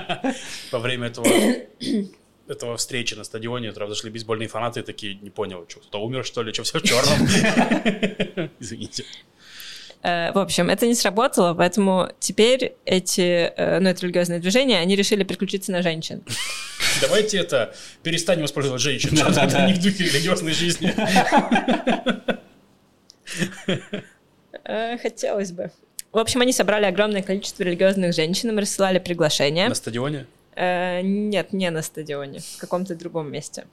во время этого этого встречи на стадионе, туда зашли бейсбольные фанаты, такие, не понял, что, кто умер, что ли, что все в черном? Извините. Э, В общем, это не сработало, поэтому теперь эти, э, ну, это религиозные движения, они решили переключиться на женщин. Давайте это, перестанем использовать женщин, Да-да-да. это не в духе религиозной жизни. Э, Хотелось бы. В общем, они собрали огромное количество религиозных женщин, им рассылали приглашения. На стадионе? Нет, не на стадионе, в каком-то другом месте.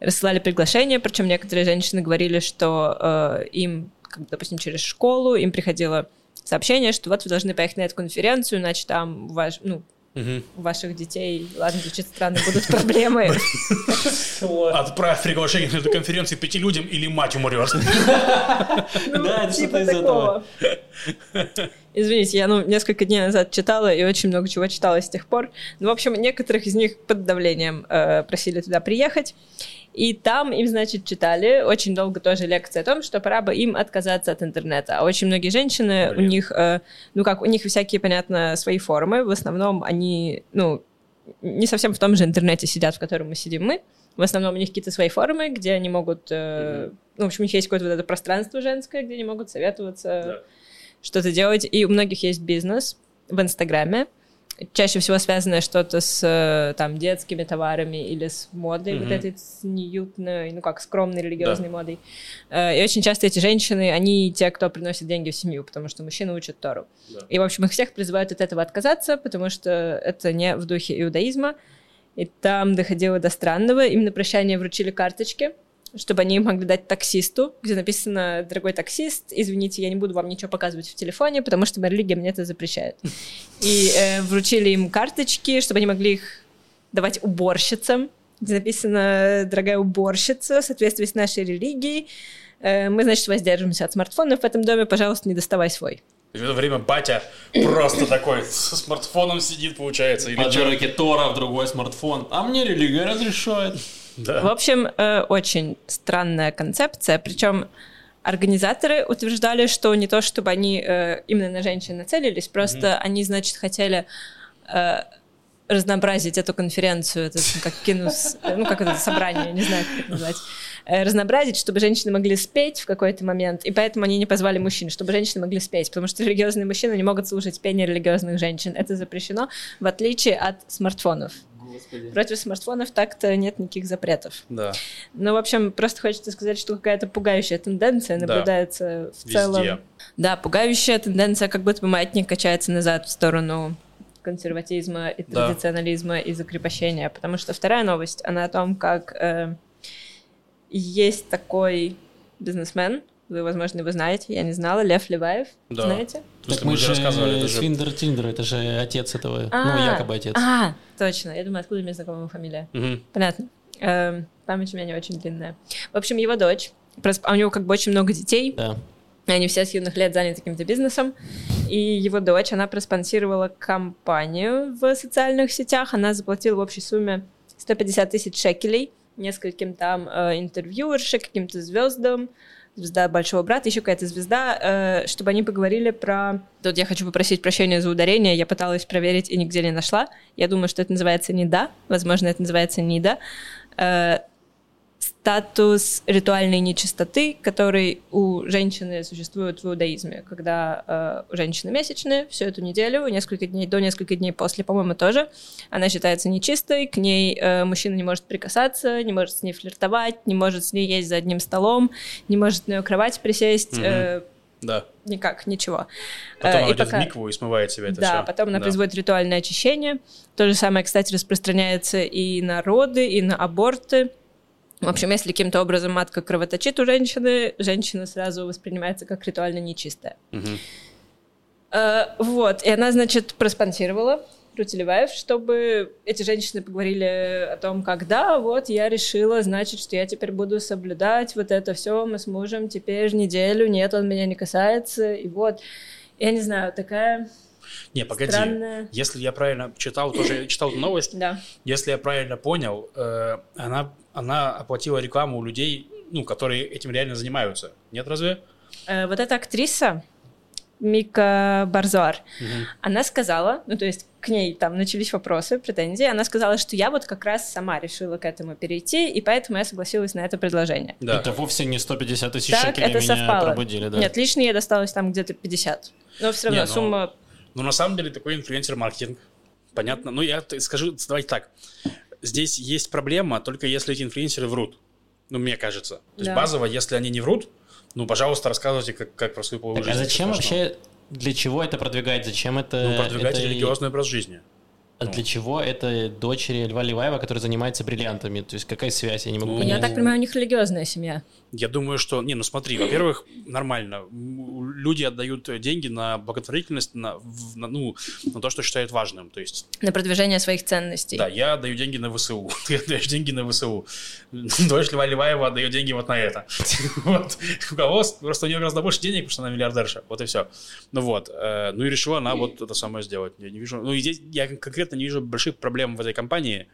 Рассылали приглашения, причем некоторые женщины говорили, что э, им, как, допустим, через школу им приходило сообщение, что вот вы должны поехать на эту конференцию, иначе там ваш, ну, Мгм. у ваших детей, ладно, звучит странно, будут проблемы. Отправь приглашение на эту конференцию пяти людям, или мать умрет. Да, это Типа что-то из этого. такого. Извините, я ну, несколько дней назад читала и очень много чего читала с тех пор. Ну, в общем, некоторых из них под давлением э, просили туда приехать. И там им, значит, читали очень долго тоже лекции о том, что пора бы им отказаться от интернета. А очень многие женщины, Блин. у них, э, ну как, у них всякие, понятно, свои форумы. В основном они, ну, не совсем в том же интернете сидят, в котором мы сидим мы. В основном у них какие-то свои форумы, где они могут... э, Ну, в общем, у них есть какое-то вот это пространство женское, где они могут советоваться, Да. что-то делать. И у многих есть бизнес в Инстаграме. Чаще всего связанное что-то с э, там детскими товарами или с модой, вот Мгм. этой снютной, ну как, скромной религиозной модой. Э, И очень часто эти женщины, они те, кто приносит деньги в семью, потому что мужчины учат Тору. Да. И, в общем, их всех призывают от этого отказаться, потому что это не в духе иудаизма. И там доходило до странного. Им на прощание вручили карточки, чтобы они могли дать таксисту, где написано «Дорогой таксист, извините, я не буду вам ничего показывать в телефоне, потому что моя религия мне это запрещает». И э, вручили им карточки, чтобы они могли их давать уборщицам, где написано «Дорогая уборщица, в соответствии с нашей религией, э, мы, значит, воздержимся от смартфонов в этом доме, пожалуйста, не доставай свой». И в это время батя просто такой со смартфоном сидит, получается. Или руке Тора, в другой смартфон. А мне религия разрешает. В Да. общем, э, очень странная концепция. Причем организаторы утверждали, что не то, чтобы они э, именно на женщин нацелились, просто они, значит, хотели э, разнообразить эту конференцию, это как кинус, ну как это собрание, не знаю, как это назвать, разнообразить, чтобы женщины могли спеть в какой-то момент, и поэтому они не позвали мужчин, чтобы женщины могли спеть, потому что религиозные мужчины не могут слушать пение религиозных женщин. Это запрещено, в отличие от смартфонов. Против смартфонов так-то нет никаких запретов. Да. Ну, в общем, просто хочется сказать, что какая-то пугающая тенденция Да. наблюдается в Везде. целом. Да, пугающая тенденция, как будто бы маятник качается назад в сторону консерватизма и Да. традиционализма и закрепощения. Потому что вторая новость, она о том, как э, есть такой бизнесмен. Вы, возможно, его знаете, я не знала. Лев Леваев, Да. знаете? Так мы же рассказывали, это же- Свиндер Тиндер, это же отец этого, ну, А, якобы отец. А, точно. Я думаю, откуда мне знакома его фамилия. Мгм. Понятно. Эм, память у меня не очень длинная. В общем, его дочь, прос- а у него как бы очень много детей, Да. они все с юных лет заняты каким-то бизнесом, и его дочь, она проспонсировала компанию в социальных сетях, она заплатила в общей сумме 150 тысяч шекелей нескольким там э, интервьюерши, каким-то звездам, звезда Большого Брата, еще какая-то звезда, э, чтобы они поговорили про... Тут я хочу попросить прощения за ударение, я пыталась проверить и нигде не нашла. Я думаю, что это называется НИДА, возможно, это называется НИДА. Э, статус ритуальной нечистоты, который у женщины существует в иудаизме, когда э, у женщины месячные всю эту неделю, несколько дней до несколько дней после, по-моему, тоже, она считается нечистой, к ней э, мужчина не может прикасаться, не может с ней флиртовать, не может с ней есть за одним столом, не может на ее кровать присесть, Мгм. э, Да. никак, ничего. Потом Э, она и идет пока- в микву и смывает себе это да, все. потом она производит ритуальное очищение. То же самое, кстати, распространяется и на роды, и на аборты. В общем, если каким-то образом матка кровоточит у женщины, женщина сразу воспринимается как ритуально нечистая. Э, вот, и она, значит, проспонсировала Рутилеваев, чтобы эти женщины поговорили о том, как да, вот я решила, значит, что я теперь буду соблюдать вот это все, мы с мужем теперь неделю, нет, он меня не касается, и вот. Я не знаю, такая Не, погоди. странная... Если я правильно читал, тоже читал эту новость, Да. если я правильно понял, э, она, она оплатила рекламу у людей, ну, которые этим реально занимаются. Нет, разве? Э, Вот эта актриса Мика Барзуар, Мгм. она сказала, ну то есть к ней там начались вопросы, претензии, она сказала, что я вот как раз сама решила к этому перейти, и поэтому я согласилась на это предложение. Да. Это вовсе не 150 тысяч Так, шекелей это меня совпало. пробудили, да. Нет, лишнее ей досталось там где-то 50. Но все равно Не, ну, сумма... Ну, на самом деле, такой инфлюенсер-маркетинг. Понятно. Ну, я скажу, давайте так. Здесь есть проблема, только если эти инфлюенсеры врут. Ну, мне кажется. То есть Да. базово, если они не врут, ну, пожалуйста, рассказывайте, как, как про свою половую Так, а жизнь. зачем Ничего страшного. вообще, для чего это продвигать? Зачем это... Ну, продвигайте это- религиозный образ жизни. А для чего это дочери Льва Леваева, который занимается бриллиантами? То есть какая связь? Я не могу Ну, понять. Я так понимаю, у них религиозная семья. Я думаю, что... Не, ну смотри, во-первых, нормально. Люди отдают деньги на благотворительность, на, на, ну, на то, что считают важным. То есть, На продвижение своих ценностей. да, я отдаю деньги на ВСУ. Ты отдаешь деньги на ВСУ. Дочь Льва Леваева отдает деньги вот на это. Вот. У кого? Просто у нее гораздо больше денег, потому что она миллиардерша. Вот и все. Ну вот. Э, Ну и решила она вот это самое сделать. Я не вижу... Ну и здесь я конкретно не вижу больших проблем в этой компании.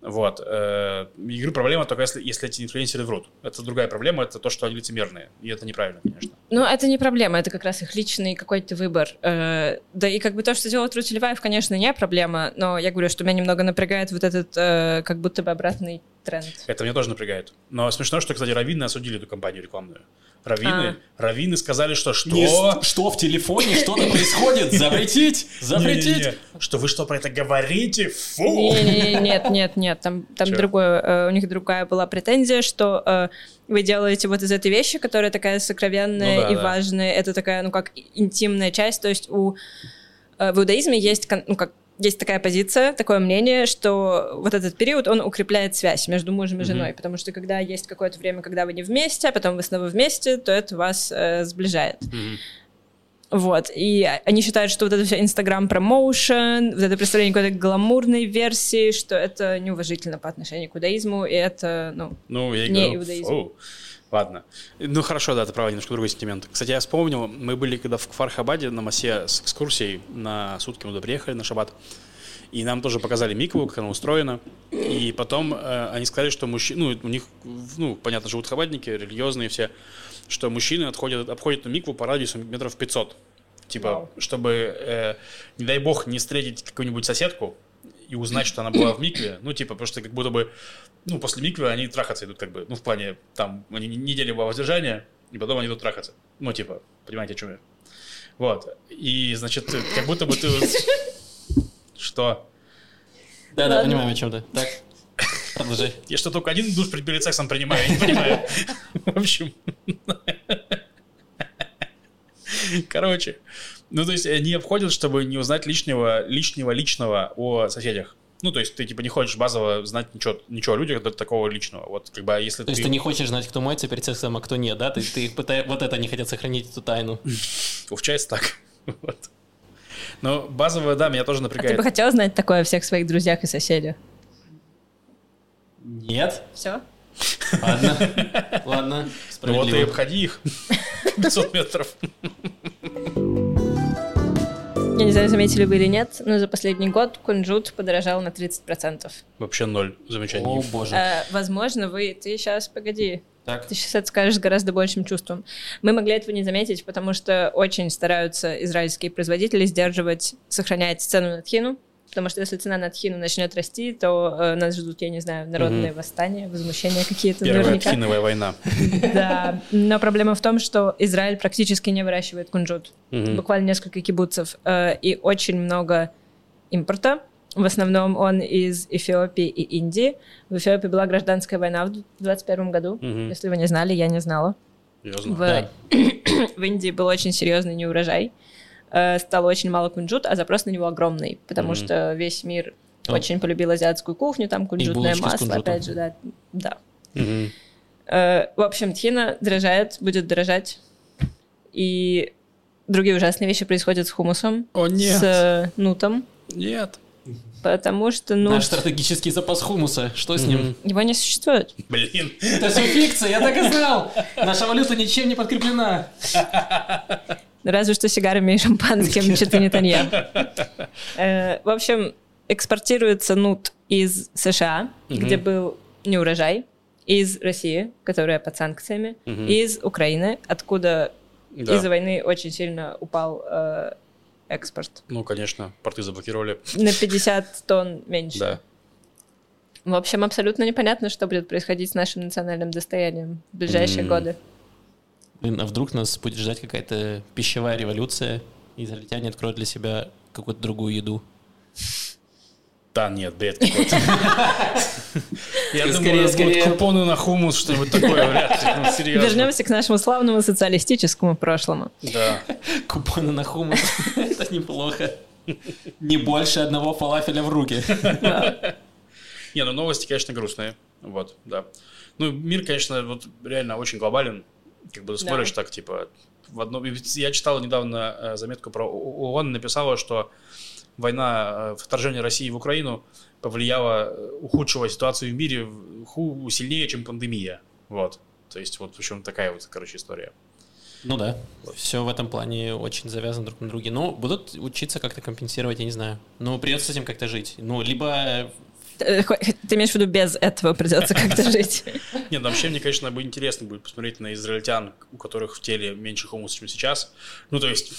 Вот. Э, Я говорю, проблема только если, если эти инфлюенсеры врут. Это другая проблема, это то, что они лицемерные. И это неправильно, конечно. Ну, это не проблема, это как раз их личный какой-то выбор. Э, Да и как бы то, что делает Рути Леваев, конечно, не проблема, но я говорю, что меня немного напрягает вот этот э, как будто бы обратный тренд. Это меня тоже напрягает. Но смешно, что, кстати, раввины осудили эту компанию рекламную. Раввины, А. раввины сказали, что что? Не что в телефоне? Что-то происходит? Запретить? Запретить? Что вы что про это говорите? Фу! Не-не-не, Нет, нет, нет, там, там Чё? другое, э, у них другая была претензия, что э, вы делаете вот из этой вещи, которая такая сокровенная Ну да, и да. важная, это такая, ну как интимная часть, то есть у э, в иудаизме есть, ну как есть такая позиция, такое мнение, что вот этот период, он укрепляет связь между мужем и женой, потому что когда есть какое-то время, когда вы не вместе, а потом вы снова вместе, то это вас э, сближает. Мгм. Вот, и они считают, что вот это все Instagram промоушен, вот это представление какой-то гламурной версии, что это неуважительно по отношению к иудаизму, и это, ну, Ну, я Не говорю, иудаизм. фу. Ладно. Ну, хорошо, да, ты права, немножко другой сентимент. Кстати, я вспомнил, мы были когда в Фархабаде на Масе с экскурсией, на сутки мы туда приехали, на шаббат, и нам тоже показали микву, как она устроена, и потом э, они сказали, что мужчины, ну, у них, ну, понятно, живут хабадники, религиозные все, что мужчины отходят, обходят микву по радиусу метров 500. Типа, Вау. чтобы, э, не дай бог, не встретить какую-нибудь соседку и узнать, что она была в микве. Ну, типа, потому что как будто бы, ну, после миквы они трахаться идут, как бы, ну, в плане, там, они не- неделя была воздержания, и потом они идут трахаться. Ну, типа, понимаете, о чем я? Вот. И, значит, как будто бы ты... Что? Да, да, Ладно. понимаем, о чем ты. Так, продолжай. Я что, только один душ перед сексом принимаю, я не понимаю. В общем. Короче. Ну, то есть они обходят, чтобы не узнать лишнего, лишнего, личного о соседях. Ну, то есть ты, типа, не хочешь базово знать ничего, ничего о людях до такого личного. Вот, как бы, а если То есть ты не хочешь знать, кто моется перед сексом, а кто нет, да? Ты, ты пыта- Вот это они хотят сохранить, эту тайну. Получается так. Вот. Но базово, да, меня тоже А ты напрягает. бы хотел знать такое о всех своих друзьях и соседях? Нет? Все? Ладно. Ладно. Ну вот и Справедливо. обходи их 500 метров. Я не знаю, заметили вы или нет, но за последний год кунжут подорожал на 30%. Вообще ноль замечаний. О, боже. Э, возможно, вы... Ты сейчас, погоди, Так. ты сейчас это скажешь с гораздо большим чувством. Мы могли этого не заметить, потому что очень стараются израильские производители сдерживать, сохранять цену на тхину, потому что если цена на тхину начнет расти, то э, нас ждут, я не знаю, народные восстания, возмущения какие-то Первая наверняка. тхиновая война. Да, но проблема в том, что Израиль практически не выращивает кунжут. Буквально несколько кибуцев. э, И очень много импорта. В основном он из Эфиопии и Индии. В Эфиопии была гражданская война в 21 году. Мгм. Если вы не знали, я не знала. Серьезно? В, Да. в Индии был очень серьезный неурожай. Э, Стало очень мало кунжут, а запрос на него огромный, потому Мгм. что весь мир О. очень полюбил азиатскую кухню, там кунжутное масло, опять же, да. да. Мгм. Э, В общем, тхина дорожает, будет дорожать. И другие ужасные вещи происходят с хумусом, О, нет. с э, нутом, Нет. потому что нут... Наш стратегический запас хумуса. Что с ним? Его не существует. Блин. Это все фикция, я так и знал. Наша валюта ничем не подкреплена. Разве что сигарами и шампанским, что-то не. Э, В общем, экспортируется нут из США, где был неурожай, из России, которая под санкциями, из Украины, откуда Да. из-за войны очень сильно упал э, экспорт. Ну, конечно, порты заблокировали. На 50 тонн меньше. Да. В общем, абсолютно непонятно, что будет происходить с нашим национальным достоянием в ближайшие М. годы. Блин, а вдруг нас будет ждать какая-то пищевая революция, и израильтяне откроют для себя какую-то другую еду? Да, нет, бред какой-то. Я думаю, скорее. купоны на хумус, что-нибудь такое, вряд ли. Ну. Вернемся к нашему славному социалистическому прошлому. Да. Купоны на хумус. Это неплохо. Не больше одного фалафеля в руки. Не, ну новости, конечно, грустные. Вот, да. Ну, мир, конечно, вот реально очень глобален. Как бы смотришь так, типа, в одном... Я читал недавно э, заметку про ООН, написала, что война, э, вторжение России в Украину повлияло, э, ухудшила ситуацию в мире ху- сильнее, чем пандемия. Вот. То есть, вот, в общем, такая вот, короче, история. Ну да, все в этом плане очень завязано друг на друге. Но будут учиться как-то компенсировать, я не знаю. Но придется с этим как-то жить. Ну, либо Ты имеешь в виду, без этого придется как-то жить? Нет, ну, вообще, мне, конечно, бы интересно будет посмотреть на израильтян, у которых в теле меньше хумуса, чем сейчас. Ну, то есть,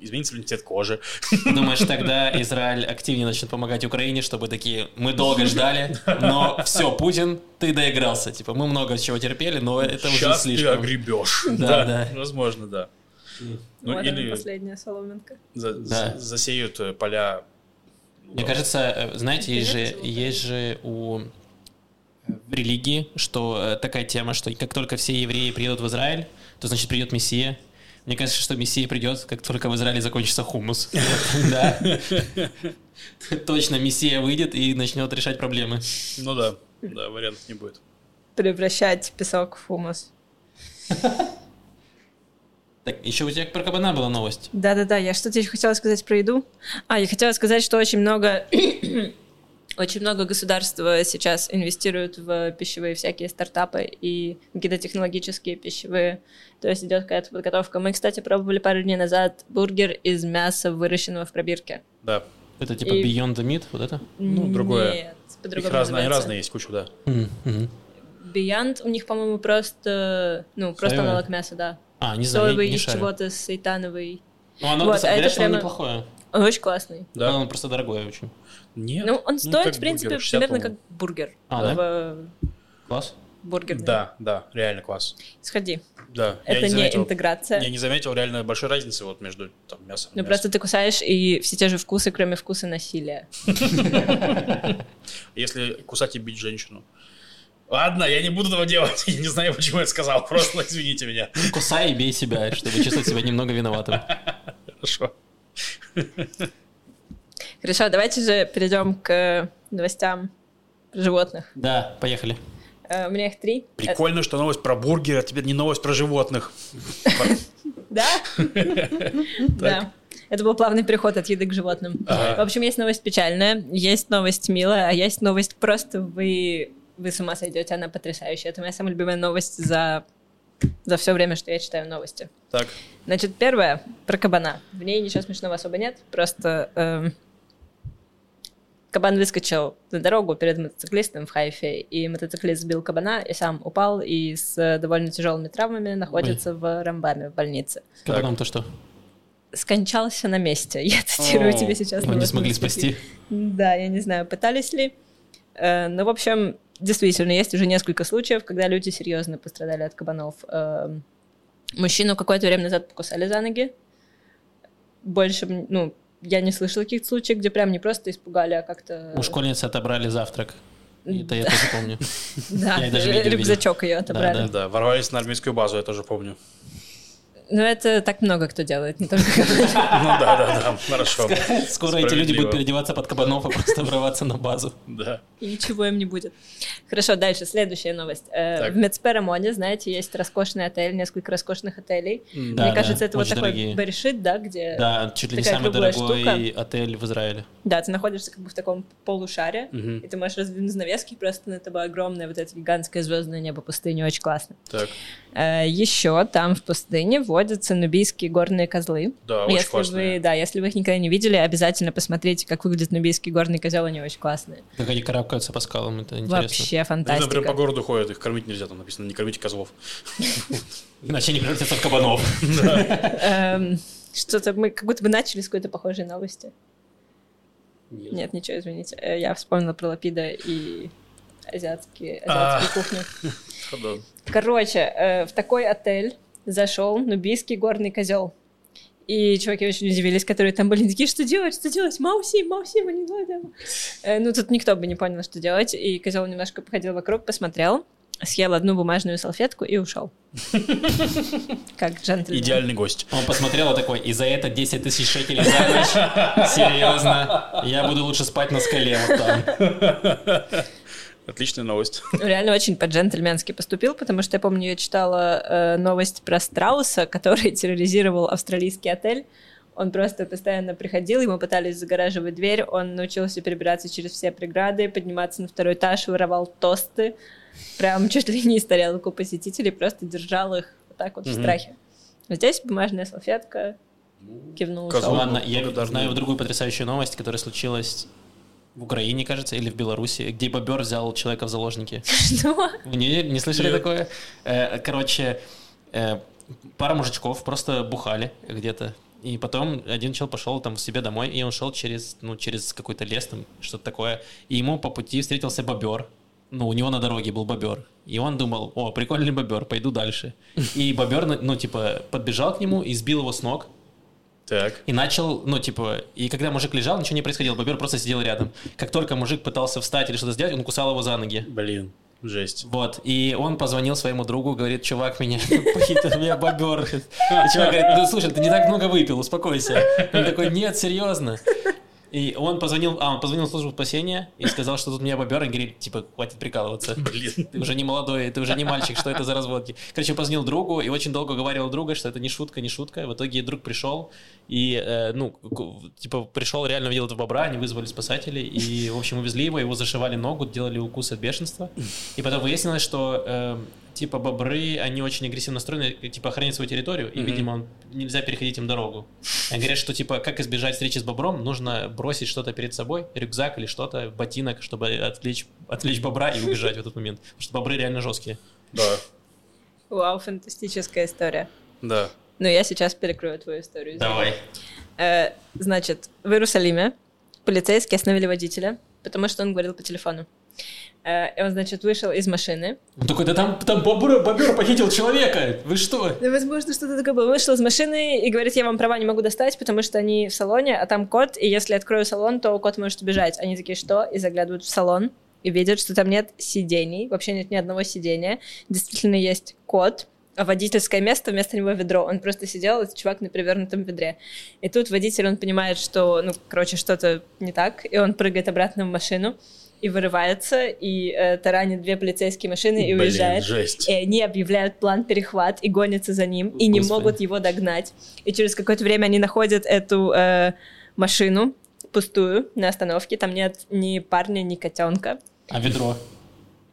изменится ли цвет кожи. думаешь, тогда Израиль активнее начнет помогать Украине, чтобы такие, мы долго ждали, но все, Путин, ты доигрался. Типа, мы много чего терпели, но это уже Сейчас ты слишком. огребешь. Да, да. Возможно, да. Ну, Вот или последняя соломинка. за- Да. за- засеют э, поля. Мне кажется, э, знаете, есть же, есть же у в религии, что э, такая тема, что как только все евреи приедут в Израиль, то значит придет Мессия. Мне кажется, что Мессия придет, как только в Израиле закончится хумус. Да. Точно Мессия выйдет и начнет решать проблемы. Ну да, да, вариантов не будет. Превращать песок в хумус. Так, еще у тебя про кабана была новость. Да-да-да, я что-то еще хотела сказать про еду. А, я хотела сказать, что очень много... Очень много государства сейчас инвестируют в пищевые всякие стартапы и какие-то технологические пищевые. То есть идет какая-то подготовка. Мы, кстати, пробовали пару дней назад бургер из мяса, выращенного в пробирке. Да, Это типа И- Beyond the Meat, вот это? Ну, другое. Нет, их по-другому разные, они называется. разные есть, кучу, да. Мгм. Beyond у них, по-моему, просто... Ну, просто Соевое? аналог мяса, да. А, не знаю, я Соевый не из шарю. чего-то сейтановый. Ну, оно, Вот, а это прямо- неплохое. Он очень классный. Да. Оно просто дорогое очень. Нет. Ну, он стоит, как в принципе, бургер, 60, примерно как бургер. А, да? в Класс. бургерной. Да, да, реально класс. Сходи. Да, я Это не заметил. интеграция. Я не заметил реально большой разницы вот между там, мясом и Ну, мясом. просто ты кусаешь, и все те же вкусы, кроме вкуса насилия. Если кусать и бить женщину. Ладно, я не буду этого делать. Я не знаю, почему я сказал. Просто извините меня. Кусай и бей себя, чтобы чувствовать себя немного виноватым. Хорошо. Хорошо, давайте же перейдем к новостям животных. Да, поехали. Э, У меня их три. Прикольно, что новость про бургер, а теперь не новость про животных. Да? Да. Это был плавный переход от еды к животным. В общем, есть новость печальная, есть новость милая, а есть новость просто вы, вы с ума сойдете, она потрясающая. Это моя самая любимая новость за, за все время, что я читаю новости. Так, Значит, первое про кабана. В ней ничего смешного особо нет, просто эм, кабан выскочил на дорогу перед мотоциклистом в Хайфе, и мотоциклист сбил кабана и сам упал, и с довольно тяжелыми травмами находится в Рамбаме, в больнице. С кабаном-то что? Скончался на месте. Я цитирую О, тебе сейчас. Его не смогли спасти? Да, я не знаю, пытались ли. Э, Ну, в общем, действительно, есть уже несколько случаев, когда люди серьезно пострадали от кабанов. Эм, Мужчину какое-то время назад покусали за ноги. Больше, ну, я не слышала каких-то случаев, где прям не просто испугали, а как-то... У школьницы отобрали завтрак. Это я тоже помню. Да, рюкзачок ее отобрали. Да, да, ворвались на армейскую базу, я тоже помню. Но это так много кто делает, не только. Ну да, да, да, хорошо. Скоро эти люди будут переодеваться под кабанов и просто врываться на базу. Да. И ничего им не будет. Хорошо, дальше, следующая новость. Э, Так. В Мецперамоне, знаете, есть роскошный отель, несколько роскошных отелей. Да, Мне да, кажется, это вот такой дорогие. Берешит, да, где... Да, чуть ли не самый дорогой отель в Израиле. Да, ты находишься как бы в таком полушаре, Мгм. и ты можешь раздвинуть занавески, просто на тобой огромное вот это гигантское звездное небо пустыни, очень классно. Так, еще там в пустыне водятся нубийские горные козлы. да, очень если классные. вы, да, если вы их никогда не видели, обязательно посмотрите, как выглядит нубийский горный козел, они очень классные. Как они карабкаются по скалам, это интересно. Вообще прям фантастика. по городу ходят, их кормить нельзя, там написано «не кормите козлов». Иначе они превратятся в кабанов. Эм, Что-то мы как будто бы начали с какой-то похожей новости. Нет, ничего, извините. Э, Я вспомнила про Лапида и азиатские, А. азиатскую кухню. Короче, э, в такой отель зашел нубийский горный козел. И чуваки очень удивились, которые там были, такие, что делать, что делать? Мауси, Мауси, мы не знаем. Э, Ну, тут никто бы не понял, что делать. И козел немножко походил вокруг, посмотрел, съел одну бумажную салфетку и ушел. Как джентльмен. Идеальный гость. Он посмотрел и такой, и за это 10 тысяч шекелей за ночь? Серьезно? Я буду лучше спать на скале вот там. Отличная новость. реально очень по-джентльменски поступил, потому что я помню, я читала э, новость про страуса, который терроризировал австралийский отель. Он просто постоянно приходил, ему пытались загораживать дверь, он научился перебираться через все преграды, подниматься на второй этаж, воровал тосты, прям чуть ли не из тарелок у посетителей, просто держал их вот так вот в Мгм. страхе. Здесь бумажная салфетка, кивнул, ушел. Козлу. Ладно, я знаю другую потрясающую новость, которая случилась в Украине, кажется, или в Беларуси, где бобер взял человека в заложники. Что? Вы не, не слышали Нет. такое? Э, Короче, э, пара мужичков просто бухали где-то. И потом один чел пошел там к себе домой, и он шел через, ну, через какой-то лес, там, что-то такое. И ему по пути встретился бобер. Ну, у него на дороге был бобер. И он думал, о, прикольный бобер, пойду дальше. И бобер, ну, типа, подбежал к нему и сбил его с ног. Так. И начал, ну, типа, и когда мужик лежал, ничего не происходило, бобер просто сидел рядом. Как только мужик пытался встать или что-то сделать, он кусал его за ноги. Блин, жесть. Вот, и он позвонил своему другу, говорит, чувак, меня похитил, меня бобер. И чувак говорит, ну слушай, ты не так много выпил, успокойся. Он такой, нет, серьезно. И он позвонил, а, он позвонил в службу спасения и сказал, что тут меня бобер, и говорит, типа, хватит прикалываться. Блин. Ты уже не молодой, ты уже не мальчик, что это за разводки? Короче, он позвонил другу и очень долго уговаривал друга, что это не шутка, не шутка. В итоге друг пришел и, э, ну, типа, пришел, реально увидел этого бобра, они вызвали спасателей и, в общем, увезли его, его зашивали ногу, делали укус от бешенства. И потом выяснилось, что, э, типа, бобры, они очень агрессивно настроены, типа, охранять свою территорию, и, Мгм. видимо, он- нельзя переходить им дорогу. Они говорят, что, типа, как избежать встречи с бобром, нужно бросить что-то перед собой, рюкзак или что-то, ботинок, чтобы отвлечь, отвлечь бобра и убежать в этот момент. Потому что бобры реально жесткие. Да, Вау, фантастическая история. да. Ну, я сейчас перекрою твою историю. Давай. Э, значит, в Иерусалиме полицейские остановили водителя, потому что он говорил по телефону. Э, и он, значит, вышел из машины. Он такой, да там, там бобер, бобер похитил человека. Вы что? Да, возможно, что-то такое было. Вышел из машины и говорит, я вам права не могу достать, потому что они в салоне, а там кот, и если открою салон, то кот может убежать. Они такие, что? И заглядывают в салон и видят, что там нет сидений, вообще нет ни одного сидения. Действительно есть кот, а водительское место, вместо него ведро. Он просто сидел, этот чувак на перевернутом ведре. И тут водитель, он понимает, что, ну, короче, что-то не так, и он прыгает обратно в машину и вырывается, и э, таранит две полицейские машины и Блин, уезжает. жесть. И они объявляют план перехват и гонятся за ним, и не Господи. могут его догнать. И через какое-то время они находят эту э, машину пустую на остановке. Там нет ни парня, ни котенка. А ведро?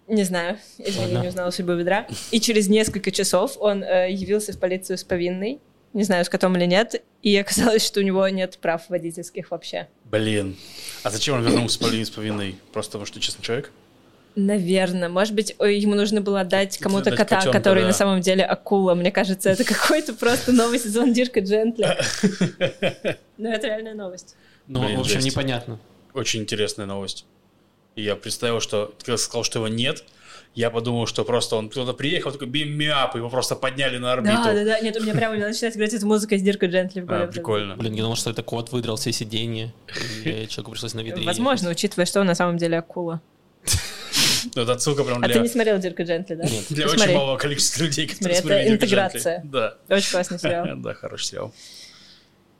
Не знаю, извини, Ладно. не узнала судьбу ведра. И через несколько часов он э, явился в полицию с повинной. Не знаю, с котом или нет. И оказалось, что у него нет прав водительских вообще. Блин. А зачем он вернулся с повинной-? Просто потому что честный человек? Наверное. Может быть, ой, ему нужно было отдать кому-то Отдать кота, котенка, который да. на самом деле акула. Мне кажется, это какой-то просто новый сезон Дирка Джентли. Ну, это реальная новость. Ну, Блин, в общем, жесть. непонятно. Очень интересная новость. И я представил, что ты сказал, что его нет, я подумал, что просто он кто-то приехал, такой бим-мяп, его просто подняли на орбиту. Да, да, да. Нет, у меня прямо начинает играть эта музыка из Дирка Джентли в А, голове. прикольно. Блин, я думал, что это кот выдрал все сиденья, и человеку пришлось на ведре. Возможно, учитывая, что он на самом деле акула. Ну, это отсылка прям А для, ты не смотрел Дирка Джентли, да? Нет. для Посмотри. очень малого количества людей, которые Смотри, это смотрели Дирка интеграция. Джентли. Да. Очень классный сериал. Да, хороший сериал.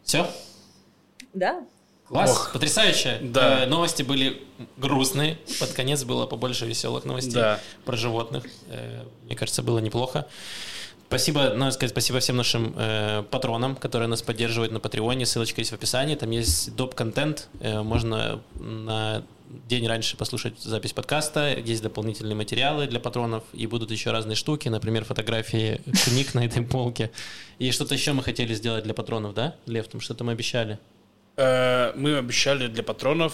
Все? Да? Класс, Ох. потрясающе. Да. Э, новости были грустные, под конец было побольше веселых новостей Да. про животных. Э, мне кажется, было неплохо. Спасибо, надо сказать, спасибо всем нашим э, патронам, которые нас поддерживают на Патреоне. Ссылочка есть в описании. Там есть доп-контент. Э, можно на день раньше послушать запись подкаста. Есть дополнительные материалы для патронов. И будут еще разные штуки, например, фотографии книг на этой полке. И что-то еще мы хотели сделать для патронов, да, Лев? Там что-то мы обещали. Э, Мы обещали для патронов...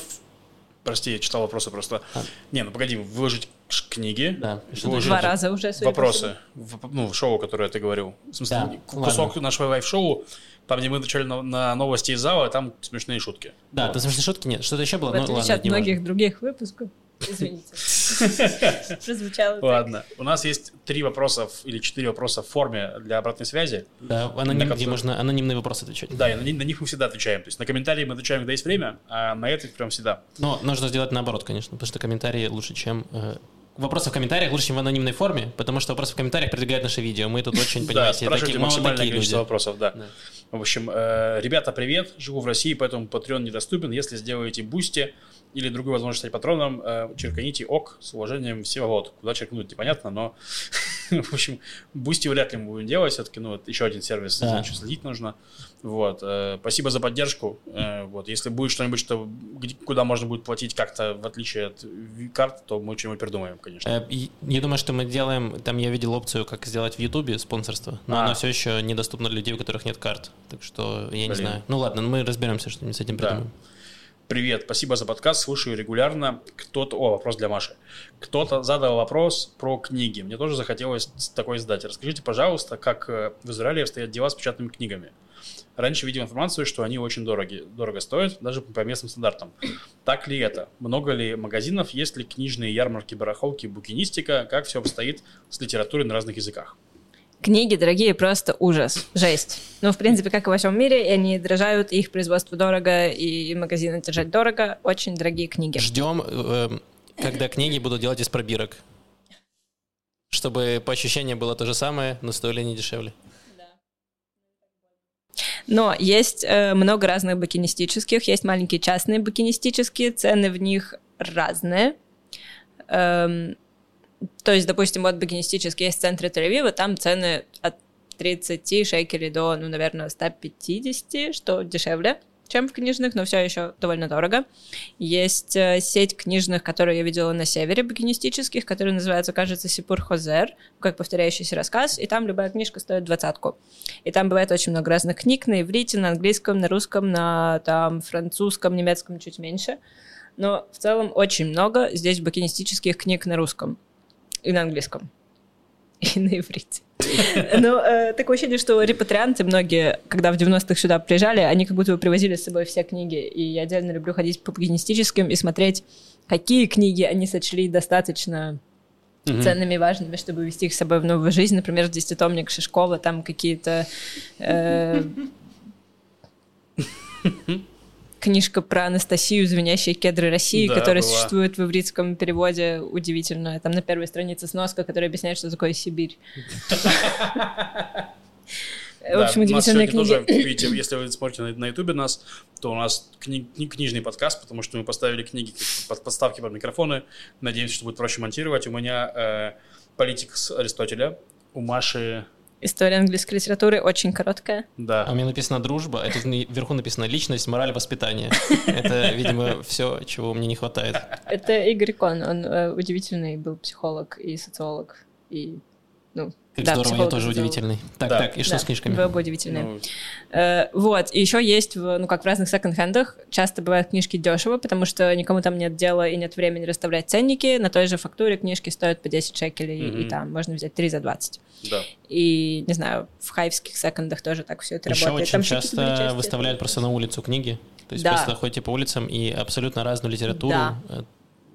Прости, я читал вопросы просто. А. Не, ну погоди, выложить книги. Да. Выложить Два раза уже, Вопросы. В- Ну, в шоу, которое ты говорил. В смысле, Да, кусок нашего live-шоу, там, где мы начали на, на новости из зала, там смешные шутки. Да, Вот. там смешные шутки нет. Что-то еще было? В Ну, отличие ладно, от не важно. многих других выпусков. Извините. Прозвучало так. Ладно. У нас есть три вопроса или четыре вопроса в форме для обратной связи. Да, аноним, где можно анонимные вопросы отвечать. Да, и на, на них мы всегда отвечаем. То есть на комментарии мы отвечаем, когда есть время, а на это прям всегда. Но нужно сделать наоборот, конечно, потому что комментарии лучше, чем... э, Вопросы в комментариях лучше, чем в анонимной форме, потому что вопросы в комментариях продвигают наше видео. Мы тут очень, Да, понимаете, спрашивайте такие, максимальное такие количество люди. вопросов, да. Да. В общем, э, ребята, привет. Живу в России, поэтому Patreon недоступен. Если сделаете Boosty или другую возможность стать патроном, э, черканите ок с уважением Всеволод. Куда черкнуть, непонятно, но в общем, Boosty вряд ли мы будем делать. Все-таки, ну, вот еще один сервис, Да. за ним следить нужно. Вот. э, Спасибо за поддержку. Э, Вот. Если будет что-нибудь, что, куда можно будет платить как-то, в отличие от карт, то мы что-нибудь придумаем, конечно. Э, Я думаю, что мы делаем, там я видел опцию, как сделать в Ютубе спонсорство, но А. оно все еще недоступно для людей, у которых нет карт. Так что я не Блин. знаю. Ну ладно, мы разберемся, что-нибудь с этим Да. Привет, спасибо за подкаст, слушаю регулярно. Кто-то, о, вопрос для Маши. Кто-то задал вопрос про книги. Мне тоже захотелось такой задать. Расскажите, пожалуйста, как э, в Израиле обстоят дела с печатными книгами. Раньше видел информацию, что они очень дороги, дорого стоят, даже по местным стандартам. Так ли это? Много ли магазинов? Есть ли книжные ярмарки, барахолки, букинистика? Как все обстоит с литературой на разных языках? Книги дорогие, просто ужас, жесть. Ну, в принципе, как и во всем мире, они дорожают, их производство дорого, и магазины держать дорого, очень дорогие книги. Ждем, э, когда книги будут делать из пробирок. Чтобы по ощущениям было то же самое, но стоили не дешевле. Но есть э, много разных букинистических, есть маленькие частные букинистические, цены в них разные. Эм, то есть, допустим, вот букинистический есть в Тель-Авива, там цены от 30 шекелей до, ну, наверное, 150, что дешевле, чем в книжных, но все еще довольно дорого. Есть э, сеть книжных, которые я видела на севере, букинистических, которые называются, кажется, Сипур Хозер, как повторяющийся рассказ, и там любая книжка стоит двадцатку. И там бывает очень много разных книг на иврите, на английском, на русском, на там, французском, немецком чуть меньше. Но в целом очень много здесь букинистических книг на русском и на английском. И на иврите. Но э, такое ощущение, что репатрианты многие, когда в 90-х сюда приезжали, они как будто бы привозили с собой все книги. И я отдельно люблю ходить по букинистическим и смотреть, какие книги они сочли достаточно ценными и важными, чтобы вести их с собой в новую жизнь. Например, десятитомник Шишкова, там какие-то... э, книжка про Анастасию «Звенящие кедры России», Да, которая была. существует в ивритском переводе удивительно. Там на первой странице сноска, которая объясняет, что такое Сибирь. В Да, общем, у нас удивительные сегодня книги. тоже, видите, если вы смотрите на, ютубе нас, то у нас кни- кни- книжный подкаст, потому что мы поставили книги под подставки под микрофоны. Надеемся, что будет проще монтировать. У меня э, политик с Аристотеля, у Маши, История английской литературы очень короткая. да, А у меня написано дружба, а тут вверху написано личность, мораль, воспитание. Это, видимо, все, чего мне не хватает. Это Игорь Кон, он э, удивительный был психолог и социолог, и, Как Да, здорово, я тоже сделал. удивительный. Так, Да. так, и что да, с книжками? Вы оба удивительные. ну, Э, вот, и еще есть, в, ну, как в разных секонд-хендах, часто бывают книжки дешево, потому что никому там нет дела и нет времени расставлять ценники. На той же фактуре книжки стоят по 10 шекелей, и Мгм. там можно взять 3 за 20. да. И, не знаю, в хайвских секондах тоже так все это Еще работает. очень Там часто выставляют просто на улицу книги. То есть Да. просто ходите по улицам и абсолютно разную литературу. Да.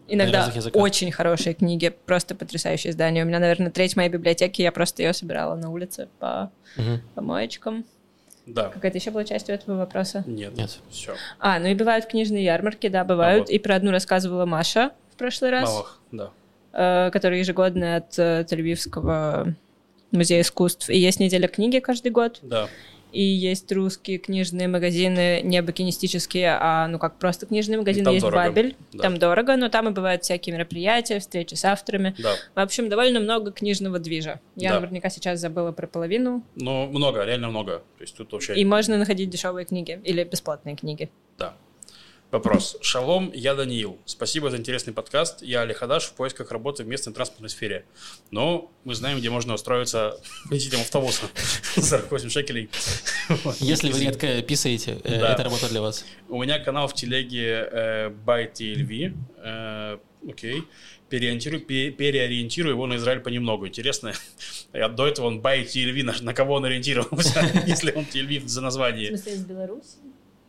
Иногда очень хорошие книги, просто потрясающее издание. У меня, наверное, треть моей библиотеки, я просто ее собирала на улице по мгм. помоечкам. Да. Какая-то еще была часть этого вопроса? Нет. Нет. Все. А, ну и бывают книжные ярмарки, да, бывают. вот. И про одну рассказывала Маша в прошлый раз. Малых, да. э, который ежегодный от э, Тель-Авивского музея искусств. И есть неделя книги каждый год. Да. И есть русские книжные магазины, не букинистические, а ну как просто книжные магазины. там есть дорого, Бабель, да. там дорого, но там и бывают всякие мероприятия, встречи с авторами. Да. В общем, довольно много книжного движа. Я Да. наверняка сейчас забыла про половину. Но много, реально много. То есть тут вообще... И можно находить дешевые книги или бесплатные книги. Да. Вопрос. Шалом, я Даниил. Спасибо за интересный подкаст. Я Али Хадаш в поисках работы в местной транспортной сфере. Но мы знаем, где можно устроиться водителем автобуса. 48 шекелей. Если вы редко писаете, э, Да. это работа для вас. У меня канал в телеге э, ByTLV. Э, окей. Переориентирую, пе- переориентирую его на Израиль понемногу. Интересно, я до этого он ByTLV, на, на кого он ориентировался, если он TLV за название. смысле, из Беларуси?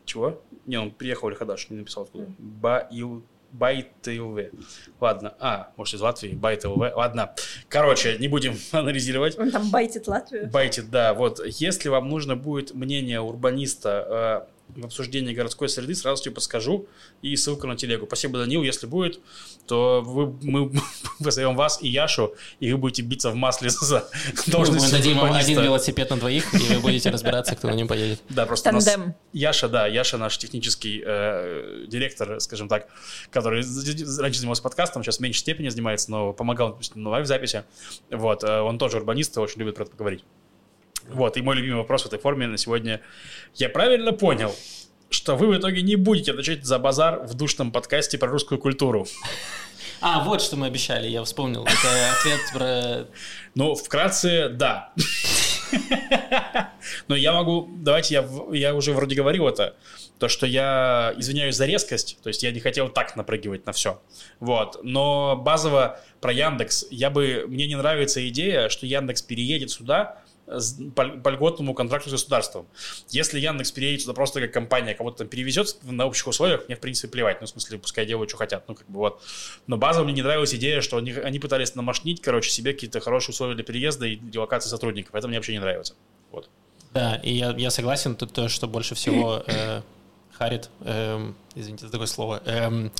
Чего? Не, он приехал Хадаш, не написал откуда. Баил... ByTLV. Ладно. А, может, из Латвии. ByTLV. Ладно. Короче, не будем анализировать. Он там байтит Латвию. Байтит, да. Вот, если вам нужно будет мнение урбаниста в обсуждении городской среды, сразу тебе подскажу и ссылку на телегу. Спасибо, Данил. Если будет, то вы, мы позовем вас и Яшу, и вы будете биться в масле за Мы должность дадим вам один велосипед на двоих, и вы будете разбираться, кто на нем поедет. Да, просто у нас. Яша, да, Яша наш технический э, директор, скажем так, который раньше занимался подкастом, сейчас в меньшей степени занимается, но помогал допустим, на лайв-записи. Вот, э, он тоже урбанист и очень любит про это поговорить. Вот, и мой любимый вопрос в этой форме на сегодня. Я правильно понял, что вы в итоге не будете отвечать за базар в душном подкасте про русскую культуру? А, вот что мы обещали, я вспомнил. Это ответ про... Ну, вкратце, да. Но я могу, давайте я, я уже вроде говорил это, то, что я извиняюсь за резкость, то есть я не хотел так напрыгивать на все. Вот. Но базово про Яндекс, я бы, мне не нравится идея, что Яндекс переедет сюда по, льготному контракту с государством. Если Яндекс переедет сюда просто как компания, кого-то перевезет на общих условиях, мне в принципе плевать. Ну, в смысле, пускай делают, что хотят. Ну, как бы вот. Но базово мне не нравилась идея, что они, они пытались намашнить, короче, себе какие-то хорошие условия для переезда и делокации сотрудников. Это мне вообще не нравится. Вот. Да, и я, я согласен, тут то, что больше всего э, харит, эм, извините за такое слово, эм,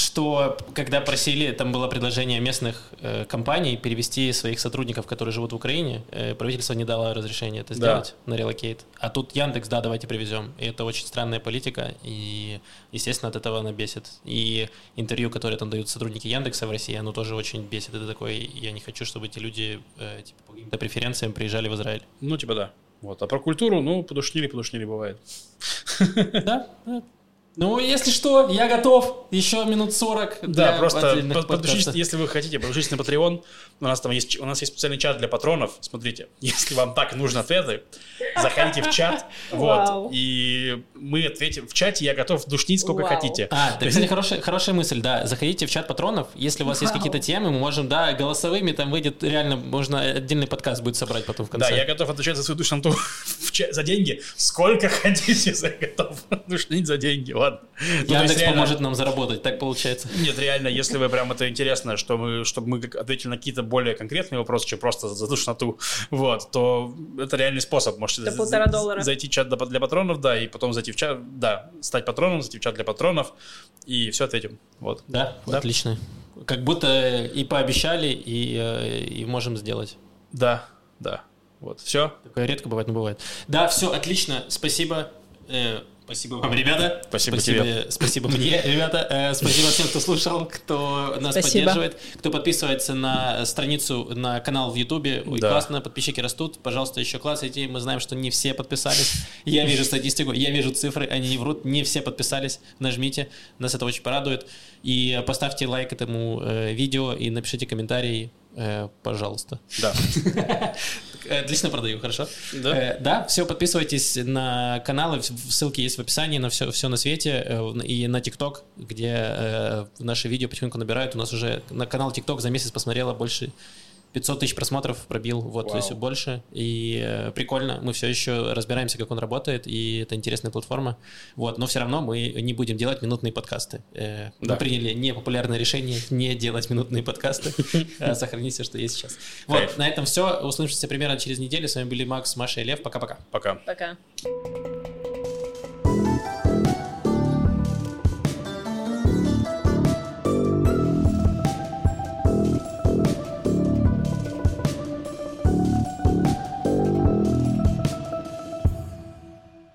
что когда просили, там было предложение местных э, компаний перевести своих сотрудников, которые живут в Украине, э, правительство не дало разрешения это Да. сделать на relocate. А тут Яндекс, да, давайте привезем. И это очень странная политика, и, естественно, от этого она бесит. И интервью, которые там дают сотрудники Яндекса в России, оно тоже очень бесит. Это такое, я не хочу, чтобы эти люди э, типа, по каким-то преференциям приезжали в Израиль. Ну, типа да. Вот. А про культуру, ну, подушнили, подушнили бывает. Да, да. Ну, если что, я готов. Еще минут 40 Да, просто под- подпишитесь, если вы хотите, подпишитесь на Patreon. У нас там есть, у нас есть специальный чат для патронов. Смотрите, если вам так нужны ответы, заходите в чат. Вау. Вот. И мы ответим. В чате я готов душнить сколько Вау. хотите. А, это, кстати, хорошая, хорошая мысль, да. Заходите в чат патронов. Если у вас есть Вау. какие-то темы, мы можем, да, голосовыми там выйдет, реально, можно отдельный подкаст будет собрать потом в конце. Да, я готов отвечать за свою душноту за деньги. Сколько хотите, я готов душнить за деньги. Ладно. Ну, Яндекс реально- поможет нам заработать, так получается. Нет, реально, если вы прям это интересно, что мы, чтобы мы ответили на какие-то более конкретные вопросы, чем просто за душноту, вот, то это реальный способ. Можете За полтора за- доллара. зайти в чат для патронов, да, и потом зайти в чат, да, стать патроном, зайти в чат для патронов, и все ответим. Вот. Да, Да. отлично. Как будто и пообещали, и, э, и можем сделать. Да, да. Вот, все. Такое редко бывает, но бывает. Да, все, отлично. Спасибо. Спасибо вам, ребята. Спасибо спасибо, тебе. Спасибо мне, ребята. Э, спасибо всем, кто слушал, кто нас Спасибо. поддерживает, кто подписывается на страницу, на канал в Ютубе. Ой, Да. классно, подписчики растут. Пожалуйста, еще классайте. Мы знаем, что не все подписались. Я вижу статистику, я вижу цифры, они не врут. Не все подписались. Нажмите, нас это очень порадует. И поставьте лайк этому э, видео и напишите комментарий, э, пожалуйста. Да. Э, Отлично продаю, хорошо? Да. Э, да, все, подписывайтесь на каналы, ссылки есть в описании на все, все на свете, э, и на ТикТок, где наши видео потихоньку набирают. У нас уже на канал ТикТок за месяц посмотрело больше 500 тысяч просмотров пробил, вот, то Вау. есть больше. И э, прикольно, мы все еще разбираемся, как он работает, и это интересная платформа. Вот, но все равно мы не будем делать минутные подкасты. Э, Мы Да. приняли непопулярное решение не делать минутные подкасты, а сохранить все, что есть сейчас. Вот, на этом все. Услышимся примерно через неделю. С вами были Макс, Маша и Лев. Пока-пока. Пока. Пока.